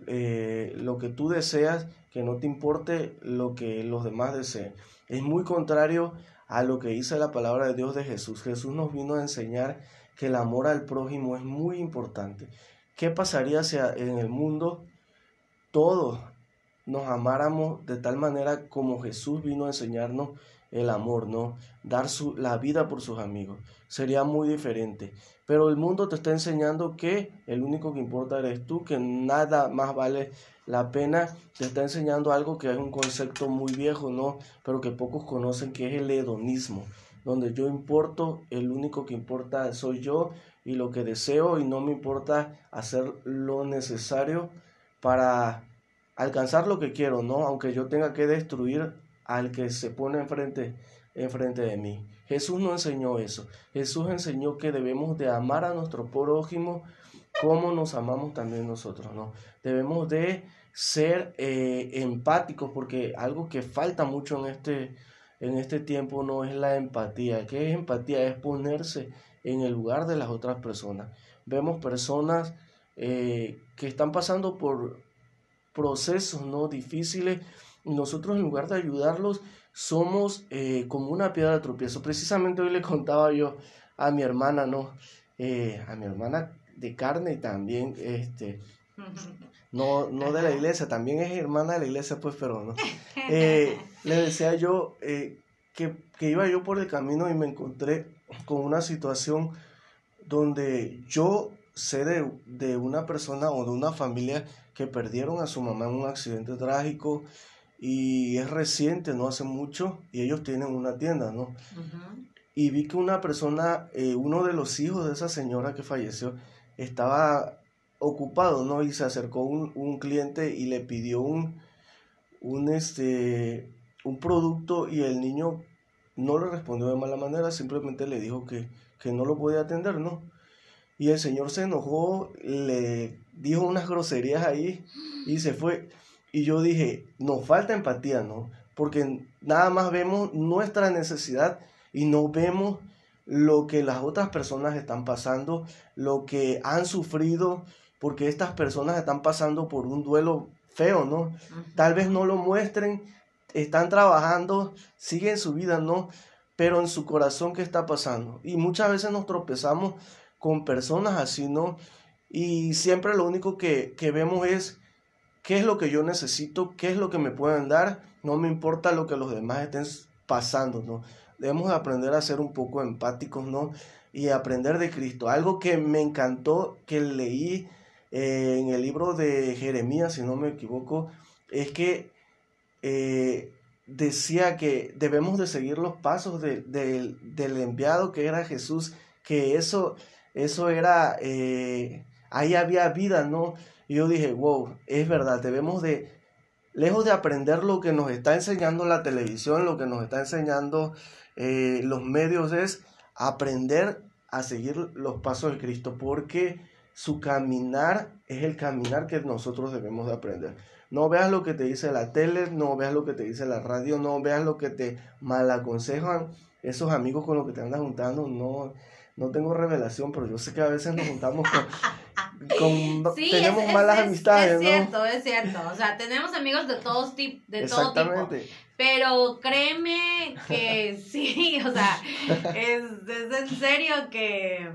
eh, lo que tú deseas, que no te importe lo que los demás deseen. Es muy contrario a lo que dice la palabra de Dios de Jesús. Jesús nos vino a enseñar que el amor al prójimo es muy importante. ¿Qué pasaría si en el mundo todos nos amáramos de tal manera como Jesús vino a enseñarnos el amor, ¿no? Dar su, la vida por sus amigos. Sería muy diferente. Pero el mundo te está enseñando que el único que importa eres tú, que nada más vale la pena. Te está enseñando algo que es un concepto muy viejo, ¿no? Pero que pocos conocen, que es el hedonismo. Donde yo importo, el único que importa soy yo y lo que deseo y no me importa hacer lo necesario para alcanzar lo que quiero, ¿no? Aunque yo tenga que destruir al que se pone enfrente, enfrente de mí. Jesús no enseñó eso. Jesús enseñó que debemos de amar a nuestro prójimo como nos amamos también nosotros, ¿no? Debemos de ser eh, empáticos porque algo que falta mucho en este, en este tiempo no es la empatía. ¿Qué es empatía? Es ponerse en el lugar de las otras personas. Vemos personas eh, que están pasando por procesos no difíciles nosotros en lugar de ayudarlos somos eh, como una piedra de tropiezo. Precisamente hoy le contaba yo a mi hermana, ¿no? Eh, a mi hermana de carne y también, este, no, no de la iglesia, también es hermana de la iglesia, pues, pero no. Eh, le decía yo que, que iba yo por el camino y me encontré con una situación donde yo sé de, de, una persona o de una familia que perdieron a su mamá en un accidente trágico y es reciente, no hace mucho, y ellos tienen una tienda, ¿no? Y vi que una persona, eh, uno de los hijos de esa señora que falleció, estaba ocupado, ¿no? Y se acercó un, un cliente y le pidió un, un, este, un producto y el niño no le respondió de mala manera, simplemente le dijo que, que no lo podía atender, ¿no? Y el señor se enojó, le dijo unas groserías ahí y se fue. Y yo dije, nos falta empatía, ¿no? Porque nada más vemos nuestra necesidad y no vemos lo que las otras personas están pasando, lo que han sufrido, porque estas personas están pasando por un duelo feo, ¿no? Tal vez no lo muestren, están trabajando, siguen su vida, ¿no? Pero en su corazón, ¿qué está pasando? Y muchas veces nos tropezamos con personas así, ¿no? Y siempre lo único que, vemos es qué es lo que yo necesito, qué es lo que me pueden dar, no me importa lo que los demás estén pasando, ¿no? Debemos aprender a ser un poco empáticos, ¿no? Y aprender de Cristo. Algo que me encantó, que leí eh, en el libro de Jeremías, si no me equivoco, es que eh, decía que debemos de seguir los pasos del enviado que era Jesús, que eso eso era, eh, ahí había vida, ¿no? Y yo dije, wow, es verdad, debemos de, lejos de aprender lo que nos está enseñando la televisión, lo que nos está enseñando eh, los medios, es aprender a seguir los pasos de Cristo, porque su caminar es el caminar que nosotros debemos de aprender. No veas lo que te dice la tele, no veas lo que te dice la radio, no veas lo que te malaconsejan esos amigos con los que te andas juntando, no no tengo revelación, pero yo sé que a veces nos juntamos con, tenemos malas amistades, es cierto, es cierto. O sea, tenemos amigos de todos tipos, de todo tipo. Pero créeme que sí, o sea, es, es en serio que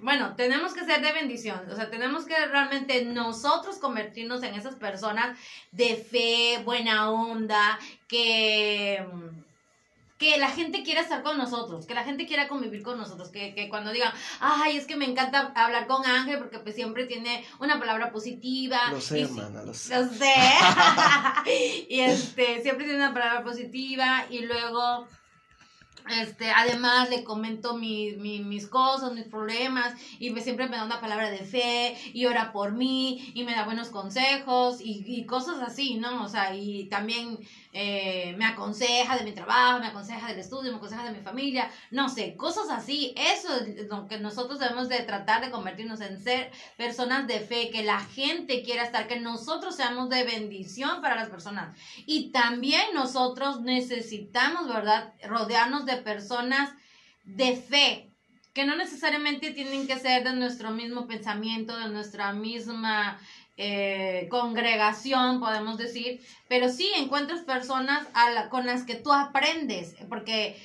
bueno, tenemos que ser de bendición, o sea, tenemos que realmente nosotros convertirnos en esas personas de fe, buena onda, que, que la gente quiera estar con nosotros, que la gente quiera convivir con nosotros, que, que cuando digan, ay, es que me encanta hablar con Ángel porque pues siempre tiene una palabra positiva. Lo sé, hermana, lo sé. Lo sé. y este, siempre tiene una palabra positiva y luego este, además le comento mis cosas, mis problemas, y me, siempre me da una palabra de fe, y ora por mí, y me da buenos consejos, y, y cosas así, ¿no? O sea, y también eh, me aconseja de mi trabajo, me aconseja del estudio, me aconseja de mi familia, no sé, cosas así. Eso es lo que nosotros debemos de tratar de convertirnos en ser personas de fe, que la gente quiera estar, que nosotros seamos de bendición para las personas. Y también nosotros necesitamos, ¿verdad?, rodearnos de personas de fe, que no necesariamente tienen que ser de nuestro mismo pensamiento, de nuestra misma eh, congregación, podemos decir, pero sí encuentras personas con las que tú aprendes, porque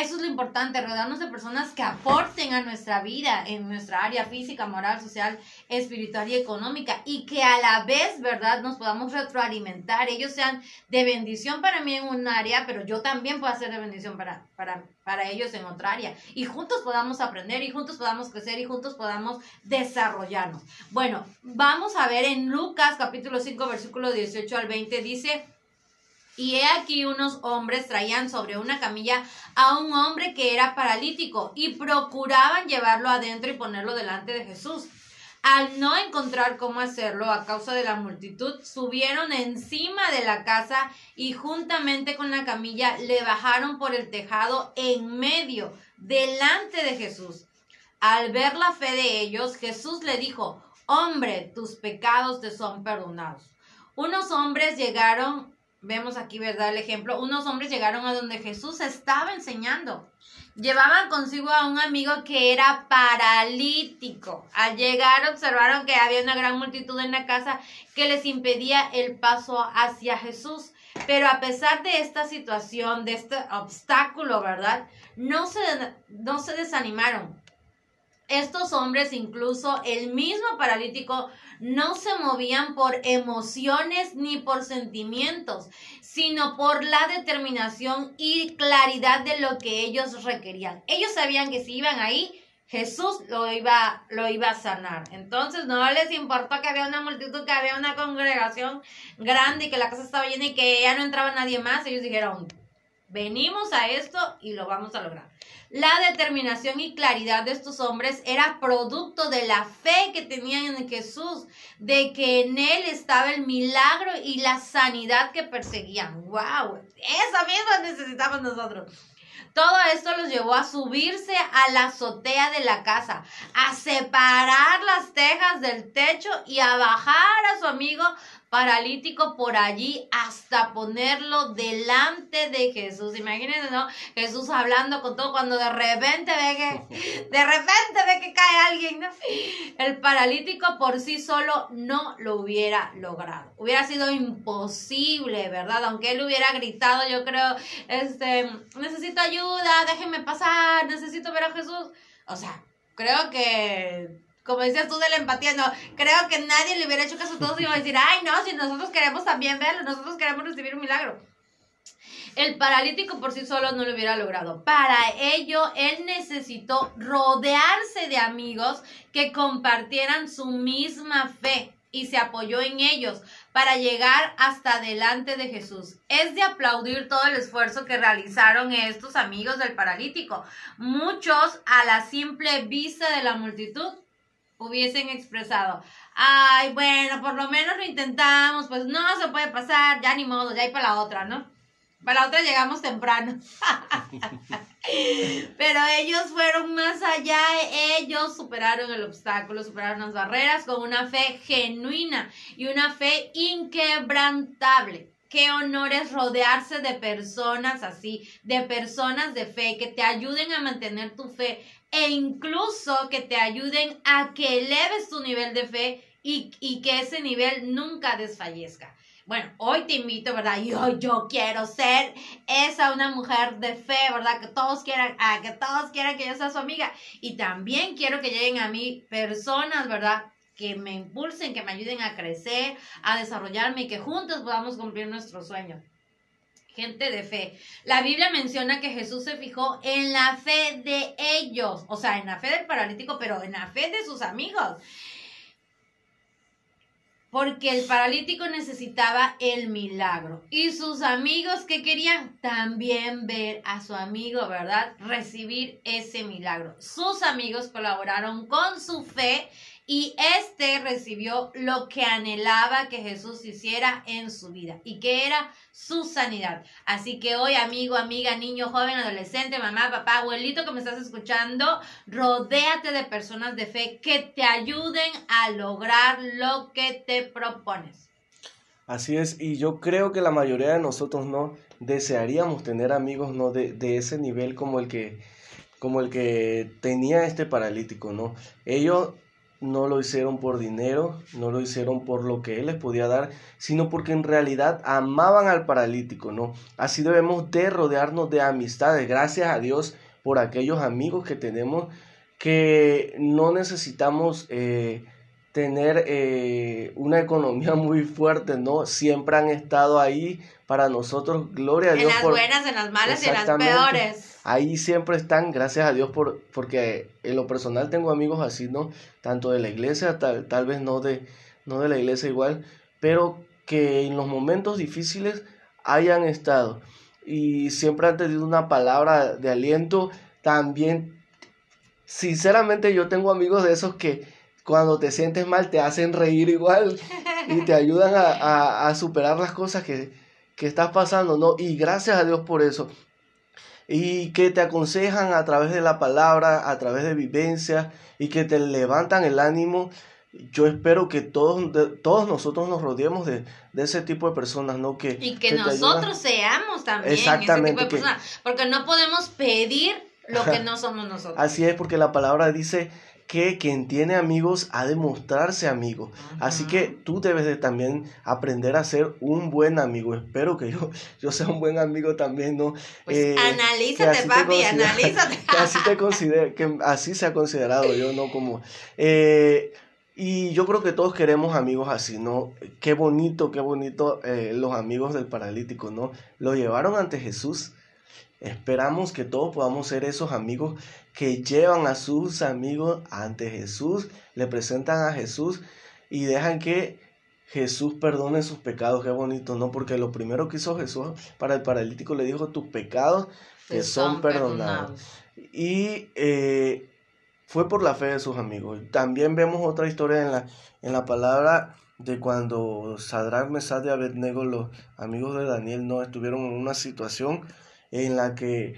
eso es lo importante, rodearnos de personas que aporten a nuestra vida en nuestra área física, moral, social, espiritual y económica y que a la vez, ¿verdad?, nos podamos retroalimentar. Ellos sean de bendición para mí en un área, pero yo también puedo ser de bendición para, para, para ellos en otra área. Y juntos podamos aprender y juntos podamos crecer y juntos podamos desarrollarnos. Bueno, vamos a ver en Lucas capítulo 5, versículo 18 al 20, dice... Y he aquí unos hombres traían sobre una camilla a un hombre que era paralítico y procuraban llevarlo adentro y ponerlo delante de Jesús. Al no encontrar cómo hacerlo a causa de la multitud, subieron encima de la casa y juntamente con la camilla le bajaron por el tejado en medio, delante de Jesús. Al ver la fe de ellos, Jesús le dijo, Hombre, tus pecados te son perdonados. Unos hombres llegaron vemos aquí, ¿verdad? El ejemplo, unos hombres llegaron a donde Jesús estaba enseñando. Llevaban consigo a un amigo que era paralítico. Al llegar observaron que había una gran multitud en la casa que les impedía el paso hacia Jesús. Pero a pesar de esta situación, de este obstáculo, ¿verdad? No se, no se desanimaron. Estos hombres, incluso el mismo paralítico, no se movían por emociones ni por sentimientos, sino por la determinación y claridad de lo que ellos requerían. Ellos sabían que si iban ahí, Jesús lo iba, lo iba a sanar. Entonces no les importó que había una multitud, que había una congregación grande y que la casa estaba llena y que ya no entraba nadie más. Ellos dijeron, venimos a esto y lo vamos a lograr. La determinación y claridad de estos hombres era producto de la fe que tenían en Jesús, de que en él estaba el milagro y la sanidad que perseguían. ¡Wow! Esa misma necesitamos nosotros. Todo esto los llevó a subirse a la azotea de la casa, a separar las tejas del techo y a bajar a su amigo paralítico por allí hasta ponerlo delante de Jesús. Imagínense, ¿no? Jesús hablando con todo cuando de repente ve que, de repente ve que cae alguien, ¿no? El paralítico por sí solo no lo hubiera logrado. Hubiera sido imposible, ¿verdad? Aunque él hubiera gritado, yo creo, este, necesito ayuda, déjenme pasar, necesito ver a Jesús. O sea, creo que como decías tú de la empatía, no, creo que nadie le hubiera hecho caso a todos y iba a decir, ay, no, si nosotros queremos también verlo, nosotros queremos recibir un milagro. El paralítico por sí solo no lo hubiera logrado. Para ello, él necesitó rodearse de amigos que compartieran su misma fe y se apoyó en ellos para llegar hasta delante de Jesús. Es de aplaudir todo el esfuerzo que realizaron estos amigos del paralítico. Muchos, a la simple vista de la multitud, hubiesen expresado, ay, bueno, por lo menos lo intentamos, pues no se puede pasar, ya ni modo, ya hay para la otra, ¿no? Para la otra llegamos temprano. Pero ellos fueron más allá, ellos superaron el obstáculo, superaron las barreras con una fe genuina y una fe inquebrantable. Qué honor es rodearse de personas así, de personas de fe que te ayuden a mantener tu fe e incluso que te ayuden a que eleves tu nivel de fe y, que ese nivel nunca desfallezca. Bueno, hoy te invito, ¿verdad? Yo, yo quiero ser esa una mujer de fe, ¿verdad? Que todos quieran, a que todos quieran que yo sea su amiga. Y también quiero que lleguen a mí personas, ¿verdad? Que me impulsen, que me ayuden a crecer, a desarrollarme y que juntos podamos cumplir nuestros sueños gente de fe. La Biblia menciona que Jesús se fijó en la fe de ellos, o sea, en la fe del paralítico, pero en la fe de sus amigos. Porque el paralítico necesitaba el milagro. Y sus amigos que querían también ver a su amigo, ¿verdad? Recibir ese milagro. Sus amigos colaboraron con su fe y este recibió lo que anhelaba que Jesús hiciera en su vida y que era su sanidad. Así que hoy, amigo, amiga, niño, joven, adolescente, mamá, papá, abuelito que me estás escuchando, rodéate de personas de fe que te ayuden a lograr lo que te propones. Así es, y yo creo que la mayoría de nosotros no desearíamos tener amigos no de, de ese nivel como el que como el que tenía este paralítico, ¿no? Ellos no lo hicieron por dinero, no lo hicieron por lo que Él les podía dar, sino porque en realidad amaban al paralítico, ¿no? Así debemos de rodearnos de amistades, gracias a Dios por aquellos amigos que tenemos que no necesitamos eh, tener eh, una economía muy fuerte, ¿no? Siempre han estado ahí para nosotros, gloria a Dios. En las buenas, en las malas y en las peores ahí siempre están, gracias a Dios, por, porque en lo personal tengo amigos así, ¿no? Tanto de la iglesia, tal, tal vez no de, no de la iglesia igual, pero que en los momentos difíciles hayan estado y siempre han tenido una palabra de aliento. También, sinceramente, yo tengo amigos de esos que cuando te sientes mal te hacen reír igual y te ayudan a, a, superar las cosas que, que estás pasando, ¿no? Y gracias a Dios por eso y que te aconsejan a través de la palabra, a través de vivencias y que te levantan el ánimo. Yo espero que todos, todos nosotros nos rodeemos de, ese tipo de personas, ¿no? Que, y que, nosotros seamos también Exactamente, ese tipo de personas, porque no podemos pedir lo que no somos nosotros. Así es, porque la palabra dice que quien tiene amigos ha de mostrarse amigo. Así que tú debes de también aprender a ser un buen amigo. Espero que yo, yo sea un buen amigo también, ¿no? Pues eh, analízate, papi, analízate. Que así, te considere, que así se ha considerado yo, ¿no? Como... Eh, y yo creo que todos queremos amigos así, ¿no? Qué bonito, qué bonito eh, los amigos del paralítico, ¿no? Lo llevaron ante Jesús Esperamos que todos podamos ser esos amigos que llevan a sus amigos ante Jesús, le presentan a Jesús y dejan que Jesús perdone sus pecados. Qué bonito, ¿no? Porque lo primero que hizo Jesús para el paralítico le dijo, tus pecados que son, perdonados. Y eh, fue por la fe de sus amigos. También vemos otra historia en la, en la palabra de cuando Sadrach, Mesad y Abednego, los amigos de Daniel, no estuvieron en una situación en la que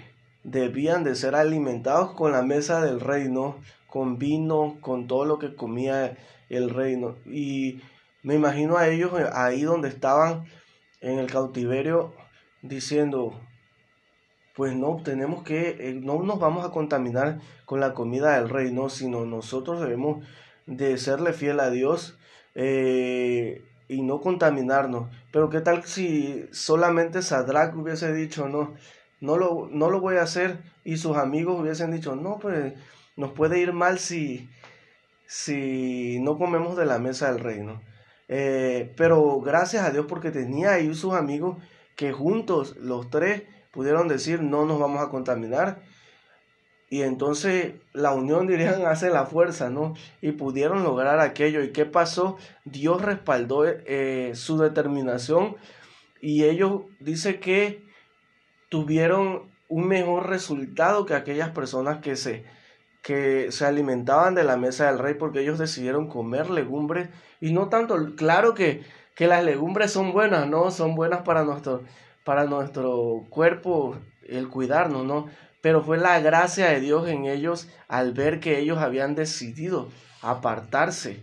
debían de ser alimentados con la mesa del reino, con vino, con todo lo que comía el reino. Y me imagino a ellos ahí donde estaban en el cautiverio diciendo, pues no, tenemos que, eh, no nos vamos a contaminar con la comida del reino, sino nosotros debemos de serle fiel a Dios eh, y no contaminarnos. Pero qué tal si solamente Sadrach hubiese dicho, no, no lo, no lo voy a hacer y sus amigos hubiesen dicho, no, pues nos puede ir mal si, si no comemos de la mesa del reino. Eh, pero gracias a Dios porque tenía ahí sus amigos que juntos los tres pudieron decir no nos vamos a contaminar. Y entonces la unión, dirían, hace la fuerza, ¿no? Y pudieron lograr aquello. ¿Y qué pasó? Dios respaldó eh, su determinación y ellos dice que tuvieron un mejor resultado que aquellas personas que se, que se alimentaban de la mesa del rey porque ellos decidieron comer legumbres y no tanto, claro que, que las legumbres son buenas, ¿no? Son buenas para nuestro, para nuestro cuerpo, el cuidarnos, ¿no? Pero fue la gracia de Dios en ellos al ver que ellos habían decidido apartarse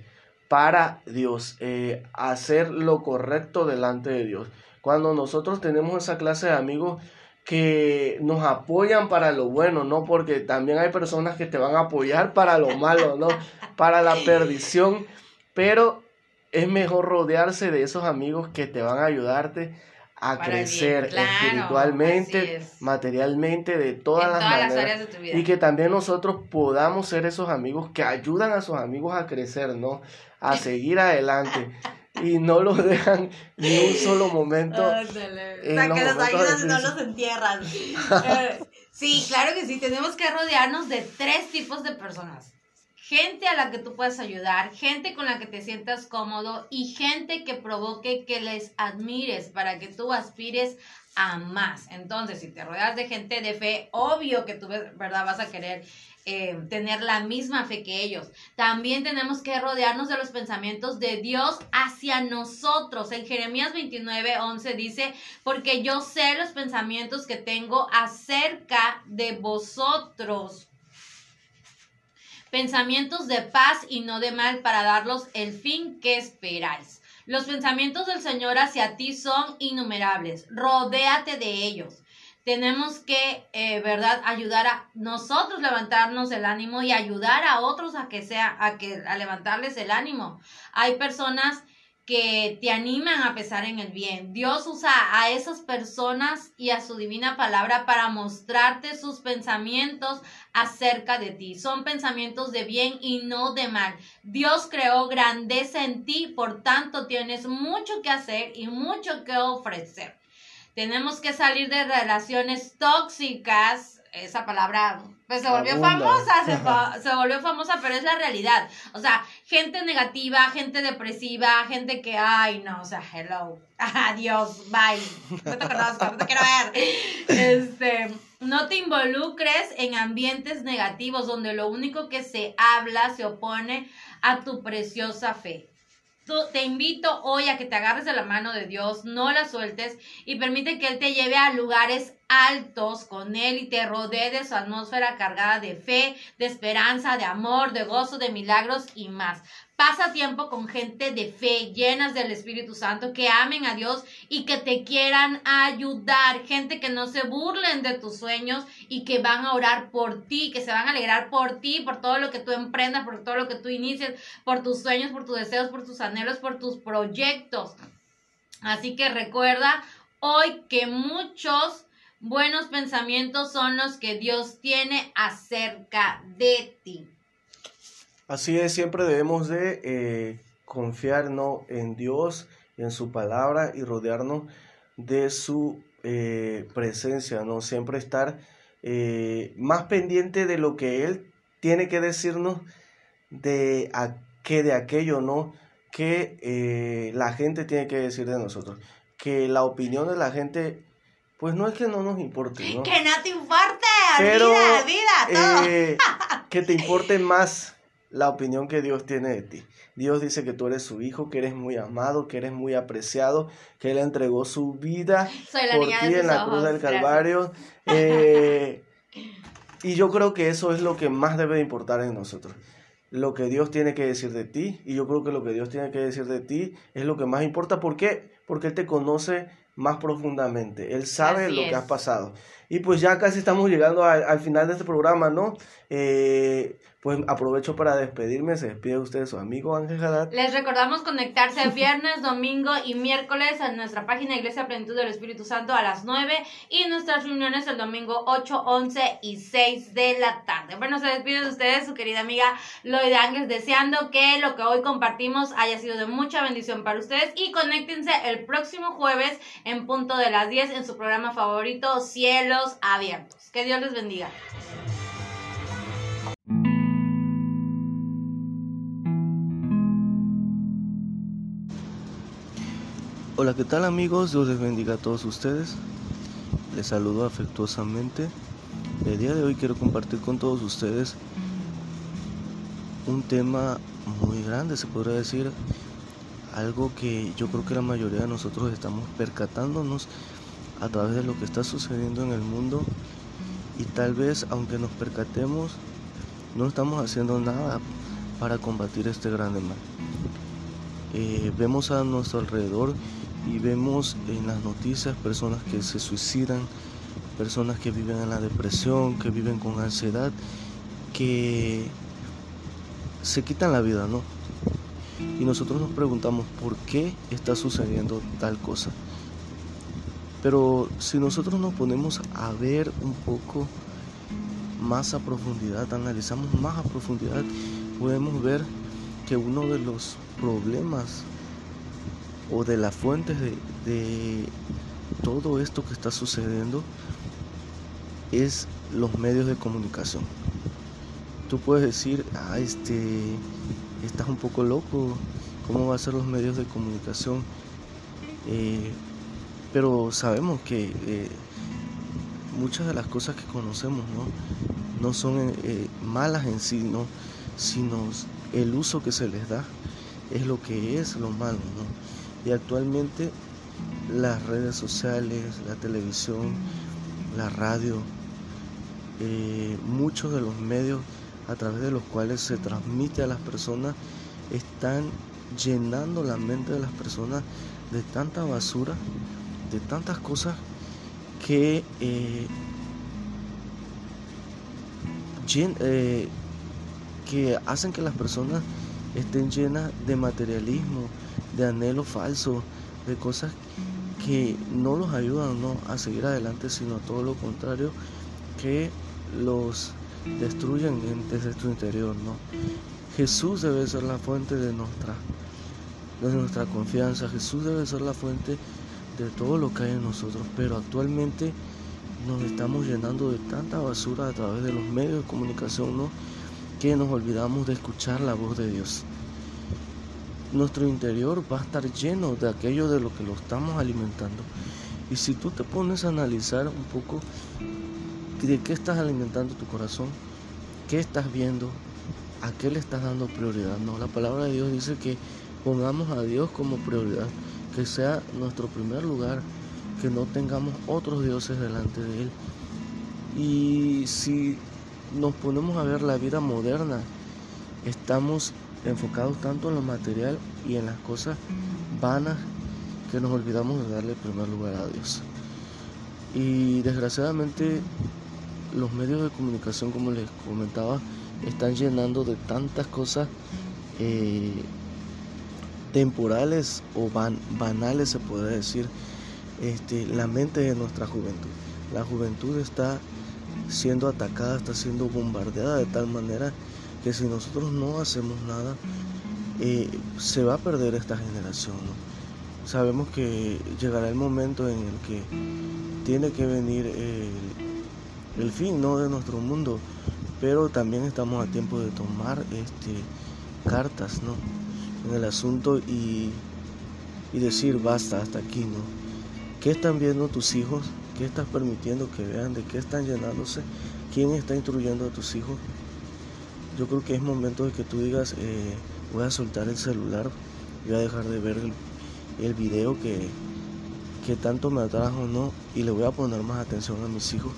para Dios, eh, hacer lo correcto delante de Dios. Cuando nosotros tenemos esa clase de amigos, que nos apoyan para lo bueno, ¿no? Porque también hay personas que te van a apoyar para lo malo, ¿no? Para la perdición. Pero es mejor rodearse de esos amigos que te van a ayudarte a crecer espiritualmente, materialmente, de todas, las, maneras, Y que también nosotros podamos ser esos amigos que ayudan a sus amigos a crecer, ¿no? A seguir adelante. Y no los dejan ni un solo momento. o sea, que los ayudan y no los entierran. Eh, sí, claro que sí. Tenemos que rodearnos de tres tipos de personas gente a la que tú puedas ayudar, gente con la que te sientas cómodo y gente que provoque que les admires para que tú aspires a más. Entonces, si te rodeas de gente de fe, obvio que tú, ¿verdad? Vas a querer eh, tener la misma fe que ellos. También tenemos que rodearnos de los pensamientos de Dios hacia nosotros. En Jeremías 29, 11 dice, porque yo sé los pensamientos que tengo acerca de vosotros pensamientos de paz y no de mal para darlos el fin que esperáis. Los pensamientos del Señor hacia ti son innumerables. Rodéate de ellos. Tenemos que, eh, ¿verdad?, ayudar a nosotros levantarnos el ánimo y ayudar a otros a que sea, a que, a levantarles el ánimo. Hay personas que te animan a pesar en el bien. Dios usa a esas personas y a su divina palabra para mostrarte sus pensamientos acerca de ti. Son pensamientos de bien y no de mal. Dios creó grandeza en ti, por tanto tienes mucho que hacer y mucho que ofrecer. Tenemos que salir de relaciones tóxicas esa palabra pues se volvió famosa, se, volvió famosa, pero es la realidad. O sea, gente negativa, gente depresiva, gente que, ay, no, o sea, hello, adiós, bye, no te conozco, no te quiero ver. Este, no te involucres en ambientes negativos donde lo único que se habla se opone a tu preciosa fe te invito hoy a que te agarres de la mano de Dios, no la sueltes y permite que Él te lleve a lugares altos con Él y te rodee de su atmósfera cargada de fe, de esperanza, de amor, de gozo, de milagros y más. Pasa tiempo con gente de fe, llenas del Espíritu Santo, que amen a Dios y que te quieran ayudar. Gente que no se burlen de tus sueños y que van a orar por ti, que se van a alegrar por ti, por todo lo que tú emprendas, por todo lo que tú inicies, por tus sueños, por tus deseos, por tus anhelos, por tus proyectos. Así que recuerda hoy que muchos buenos pensamientos son los que Dios tiene acerca de ti. Así es, siempre debemos de eh, confiarnos en Dios, en su palabra y rodearnos de su eh, presencia, ¿no? Siempre estar eh, más pendiente de lo que Él tiene que decirnos de, que de aquello, ¿no? Que la gente tiene que decir de nosotros. Que la opinión de la gente, pues no es que no nos importe, ¿no? Que no te importe, Pero, vida, vida, todo. que te importe más la opinión que Dios tiene de ti. Dios dice que tú eres su hijo, que eres muy amado, que eres muy apreciado, que Él entregó su vida por ti en la cruz del Calvario. Eh, y yo creo que eso es lo que más debe de importar en nosotros. Lo que Dios tiene que decir de ti. Y yo creo que lo que Dios tiene que decir de ti es lo que más importa. ¿Por qué? Porque Él te conoce más profundamente. Él sabe lo que has pasado. Y pues ya casi estamos llegando al, final de este programa, ¿no? Eh, pues aprovecho para despedirme. Se despide usted su amigo Ángel Haddad. Les recordamos conectarse viernes, domingo y miércoles en nuestra página Iglesia Plenitud del Espíritu Santo a las 9 y nuestras reuniones el domingo 8, 11 y 6 de la tarde. Bueno, se despide de ustedes su querida amiga Lloyd Ángeles, deseando que lo que hoy compartimos haya sido de mucha bendición para ustedes y conéctense el próximo jueves en punto de las 10 en su programa favorito Abiertos. Que Dios les bendiga. Hola, ¿qué tal amigos? Dios les bendiga a todos ustedes. Les saludo afectuosamente. El día de hoy quiero compartir con todos ustedes un tema muy grande, se podría decir. Algo que yo creo que la mayoría de nosotros estamos percatándonos a través de lo que está sucediendo en el mundo. Y tal vez, aunque nos percatemos, no estamos haciendo nada para combatir este grande mal. Eh, vemos a nuestro alrededor y vemos en las noticias personas que se suicidan, personas que viven en la depresión, que viven con ansiedad, que se quitan la vida, ¿no? y nosotros nos preguntamos por qué está sucediendo tal cosa. Pero si nosotros nos ponemos a ver un poco más a profundidad, analizamos más a profundidad, podemos ver que uno de los problemas o de las fuentes de, todo esto que está sucediendo es los medios de comunicación. Tú puedes decir, ah, este, estás un poco loco, ¿cómo va a ser los medios de comunicación? Eh, pero sabemos que eh, muchas de las cosas que conocemos no, no son eh, malas en sí, ¿no? sino el uso que se les da es lo que es lo malo. Y actualmente las redes sociales, la televisión, la radio, eh, muchos de los medios a través de los cuales se transmite a las personas están llenando la mente de las personas de tanta basura, de tantas cosas que eh, eh, que hacen que las personas estén llenas de materialismo, de anhelo falso, de cosas que no los ayudan ¿no? a seguir adelante, sino todo lo contrario, que los destruyen desde tu interior. ¿no? Jesús debe ser la fuente de nuestra, de nuestra confianza, Jesús debe ser la fuente de todo lo que hay en nosotros, pero actualmente nos estamos llenando de tanta basura a través de los medios de comunicación, ¿no? que nos olvidamos de escuchar la voz de Dios. Nuestro interior va a estar lleno de aquello de lo que lo estamos alimentando. Y si tú te pones a analizar un poco de qué estás alimentando tu corazón, qué estás viendo, a qué le estás dando prioridad. No, la palabra de Dios dice que pongamos a Dios como prioridad, que sea nuestro primer lugar, que no tengamos otros dioses delante de Él. Y si nos ponemos a ver la vida moderna, estamos enfocados tanto en lo material y en las cosas vanas que nos olvidamos de darle primer lugar a Dios. Y desgraciadamente los medios de comunicación, como les comentaba, están llenando de tantas cosas eh, temporales o banales, se puede decir, este, la mente de nuestra juventud. La juventud está siendo atacada, está siendo bombardeada de tal manera que si nosotros no hacemos nada, eh, se va a perder esta generación. Sabemos que llegará el momento en el que tiene que venir el, fin ¿no? de nuestro mundo, pero también estamos a tiempo de tomar este, cartas ¿no? En el asunto y, y decir basta hasta aquí. ¿no? ¿Qué están viendo tus hijos? ¿Qué estás permitiendo que vean? ¿De qué están llenándose? ¿Quién está instruyendo a tus hijos? Yo creo que es momento de que tú digas, eh, voy a soltar el celular, voy a dejar de ver el, el video que, que tanto me atrajo, ¿no? Y le voy a poner más atención a mis hijos.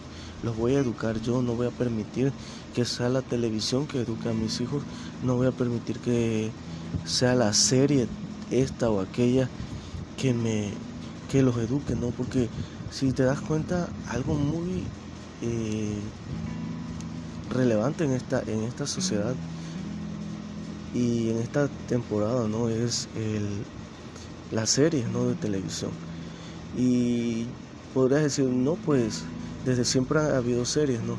Los voy a educar yo, no voy a permitir que sea la televisión que eduque a mis hijos, no voy a permitir que sea la serie esta o aquella que me que los eduque, ¿no? Porque si te das cuenta, algo muy eh, relevante en esta, en esta sociedad y en esta temporada, ¿no? Es el, las series, ¿no? De televisión. Y podrías decir, no, pues desde siempre ha habido series, ¿no?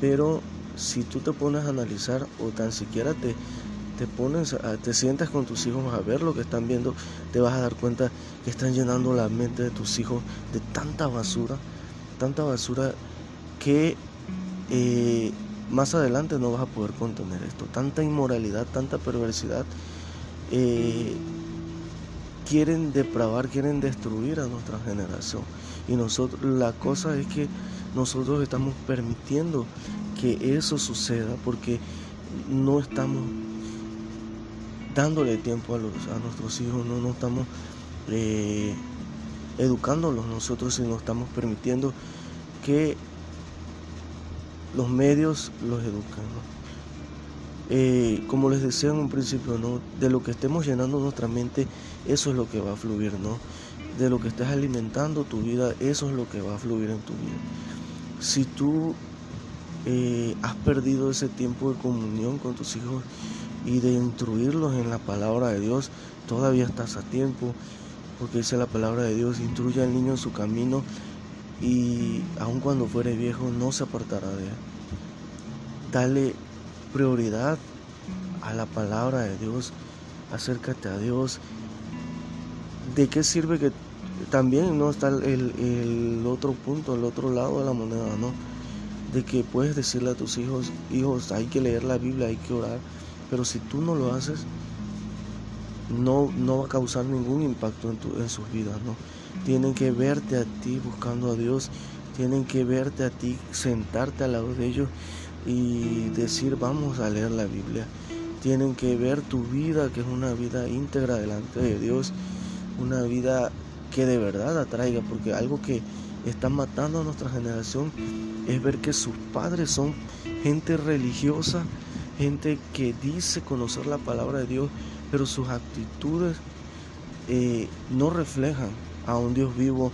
Pero si tú te pones a analizar o tan siquiera te, te pones, te sientas con tus hijos a ver lo que están viendo, te vas a dar cuenta que están llenando la mente de tus hijos de tanta basura, tanta basura que eh, más adelante no vas a poder contener esto. Tanta inmoralidad, tanta perversidad. Eh, quieren depravar, quieren destruir a nuestra generación. Y nosotros, la cosa es que nosotros estamos permitiendo que eso suceda porque no estamos dándole tiempo a, los, a nuestros hijos, no, no estamos eh, educándolos nosotros, sino estamos permitiendo que los medios los educan. Eh, como les decía en un principio, ¿no? de lo que estemos llenando nuestra mente, eso es lo que va a fluir, ¿no? De lo que estés alimentando tu vida, eso es lo que va a fluir en tu vida. Si tú eh, has perdido ese tiempo de comunión con tus hijos, y de instruirlos en la palabra de Dios, todavía estás a tiempo, porque dice la palabra de Dios, instruye al niño en su camino y aun cuando fuere viejo no se apartará de él. Dale prioridad a la palabra de Dios, acércate a Dios. ¿De qué sirve que también no está el, el otro punto, el otro lado de la moneda, no? De que puedes decirle a tus hijos, hijos, hay que leer la Biblia, hay que orar, pero si tú no lo haces, no, no va a causar ningún impacto en, tu, en sus vidas, ¿no? Tienen que verte a ti buscando a Dios, tienen que verte a ti, sentarte al lado de ellos y decir, vamos a leer la Biblia. Tienen que ver tu vida, que es una vida íntegra delante de Dios, una vida que de verdad atraiga, porque algo que está matando a nuestra generación es ver que sus padres son gente religiosa, gente que dice conocer la palabra de Dios, pero sus actitudes eh, no reflejan a un Dios vivo,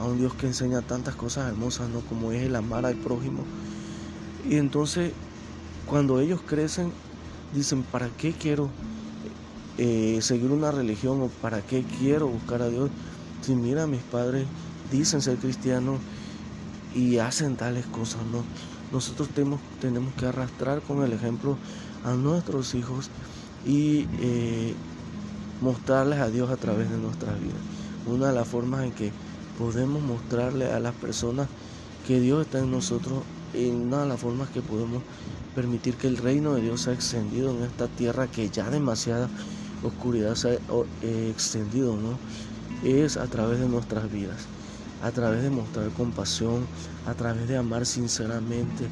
a un Dios que enseña tantas cosas hermosas, ¿no? Como es el amar al prójimo. Y entonces, cuando ellos crecen, dicen, ¿para qué quiero eh, seguir una religión o para qué quiero buscar a Dios? Si mira, mis padres dicen ser cristianos y hacen tales cosas, ¿no? Nosotros tenemos, tenemos que arrastrar con el ejemplo a nuestros hijos y eh, mostrarles a Dios a través de nuestras vidas. Una de las formas en que podemos mostrarle a las personas que Dios está en nosotros y una de las formas que podemos permitir que el reino de Dios sea extendido en esta tierra que ya demasiada oscuridad se ha eh, extendido, ¿no? Es a través de nuestras vidas, a través de mostrar compasión, a través de amar sinceramente,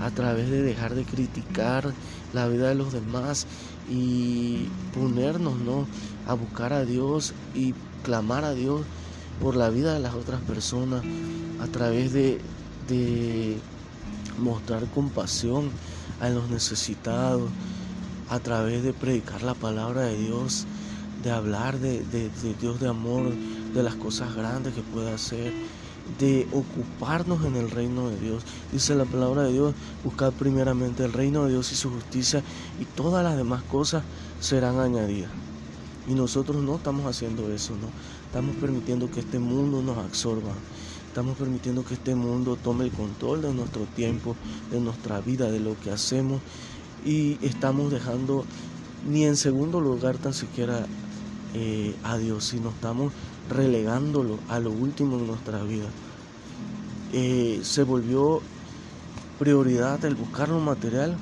a través de dejar de criticar la vida de los demás y ponernos ¿no? a buscar a Dios y clamar a Dios por la vida de las otras personas a través de, de mostrar compasión a los necesitados, a través de predicar la palabra de Dios, de hablar de, de, de Dios de amor, de las cosas grandes que puede hacer de ocuparnos en el reino de Dios. Dice la palabra de Dios, buscar primeramente el reino de Dios y su justicia y todas las demás cosas serán añadidas. Y nosotros no estamos haciendo eso, ¿no? Estamos permitiendo que este mundo nos absorba. Estamos permitiendo que este mundo tome el control de nuestro tiempo, de nuestra vida, de lo que hacemos. Y estamos dejando ni en segundo lugar tan siquiera eh, a Dios, sino estamos relegándolo a lo último en nuestra vida. Eh, se volvió prioridad el buscar lo material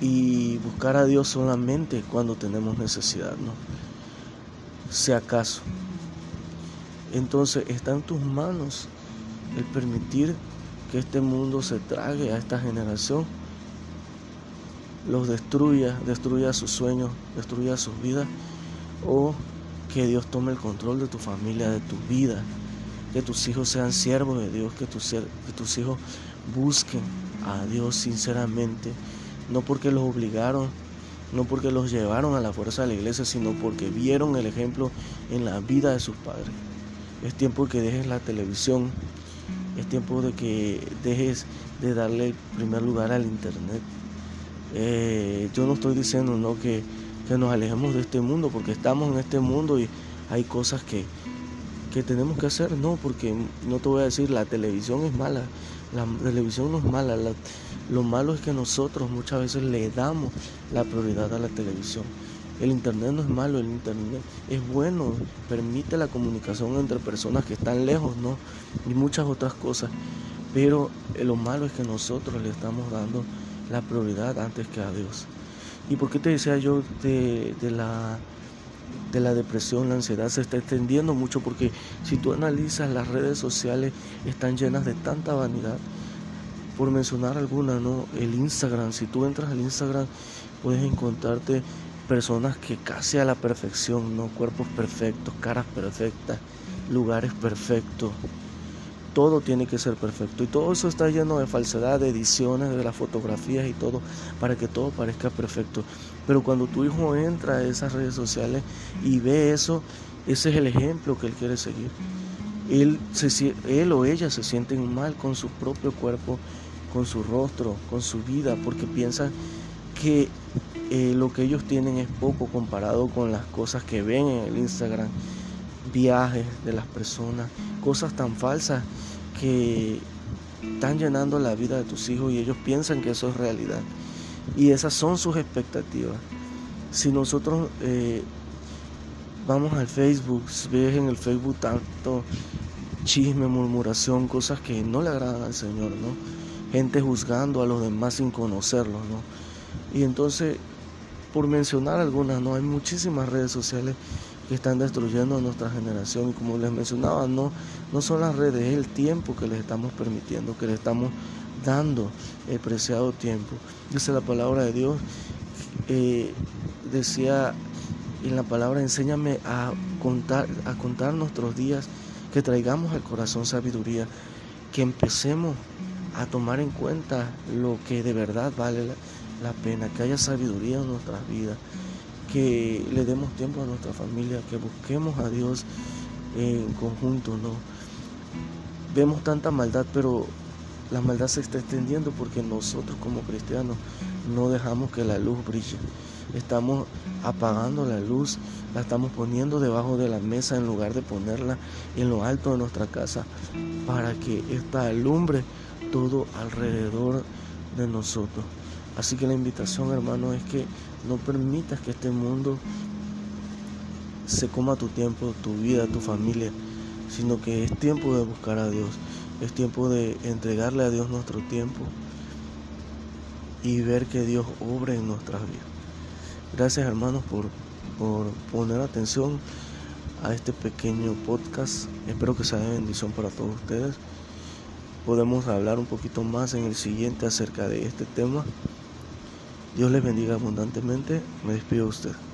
y buscar a Dios solamente cuando tenemos necesidad, ¿no? Si acaso. Entonces está en tus manos el permitir que este mundo se trague a esta generación, los destruya, destruya sus sueños, destruya sus vidas, o que Dios tome el control de tu familia, de tu vida, que tus hijos sean siervos de Dios, que tus, hijos busquen a Dios sinceramente, no porque los obligaron, no porque los llevaron a la fuerza de la iglesia, sino porque vieron el ejemplo en la vida de sus padres. Es tiempo que dejes la televisión, es tiempo de que dejes de darle primer lugar al internet. Eh, yo no estoy diciendo ¿no? que que nos alejemos de este mundo, porque estamos en este mundo y hay cosas que, que tenemos que hacer, no, porque no te voy a decir, la televisión es mala, la televisión no es mala, lo malo es que nosotros muchas veces le damos la prioridad a la televisión. El internet no es malo, el internet es bueno, permite la comunicación entre personas que están lejos, ¿no? Y muchas otras cosas. Pero lo malo es que nosotros le estamos dando la prioridad antes que a Dios. ¿Y por qué te decía yo de, la, de la depresión, la ansiedad? Se está extendiendo mucho porque si tú analizas las redes sociales están llenas de tanta vanidad. Por mencionar alguna, ¿no? El Instagram, si tú entras al Instagram puedes encontrarte personas que casi a la perfección, ¿no? Cuerpos perfectos, caras perfectas, lugares perfectos todo tiene que ser perfecto. Y todo eso está lleno de falsedad, de ediciones, de las fotografías y todo, para que todo parezca perfecto. Pero cuando tu hijo entra a esas redes sociales y ve eso, ese es el ejemplo que él quiere seguir. Él, se, él o ella se sienten mal con su propio cuerpo, con su rostro, con su vida, porque piensan que eh, lo que ellos tienen es poco comparado con las cosas que ven en el Instagram, viajes de las personas, cosas tan falsas que están llenando la vida de tus hijos y ellos piensan que eso es realidad. Y esas son sus expectativas. Si nosotros eh, vamos al Facebook, ves en el Facebook tanto chisme, murmuración, cosas que no le agradan al Señor, ¿no? Gente juzgando a los demás sin conocerlos, ¿no? Y entonces por mencionar algunas, no hay muchísimas redes sociales que están destruyendo a nuestra generación y como les mencionaba, no, no son las redes, es el tiempo que les estamos permitiendo, que les estamos dando el preciado tiempo. Dice la palabra de Dios, eh, decía en la palabra, enséñame a contar, a contar nuestros días, que traigamos al corazón sabiduría, que empecemos a tomar en cuenta lo que de verdad vale la pena, que haya sabiduría en nuestras vidas, que le demos tiempo a nuestra familia, que busquemos a Dios en conjunto, ¿no? Vemos tanta maldad, pero la maldad se está extendiendo porque nosotros como cristianos no dejamos que la luz brille. Estamos apagando la luz, la estamos poniendo debajo de la mesa en lugar de ponerla en lo alto de nuestra casa para que esta alumbre todo alrededor de nosotros. Así que la invitación, hermano, es que no permitas que este mundo se coma tu tiempo, tu vida, tu familia, sino que es tiempo de buscar a Dios, es tiempo de entregarle a Dios nuestro tiempo y ver que Dios obra en nuestras vidas. Gracias hermanos por, por poner atención a este pequeño podcast. Espero que sea de bendición para todos ustedes. Podemos hablar un poquito más en el siguiente acerca de este tema. Dios les bendiga abundantemente. Me despido de usted.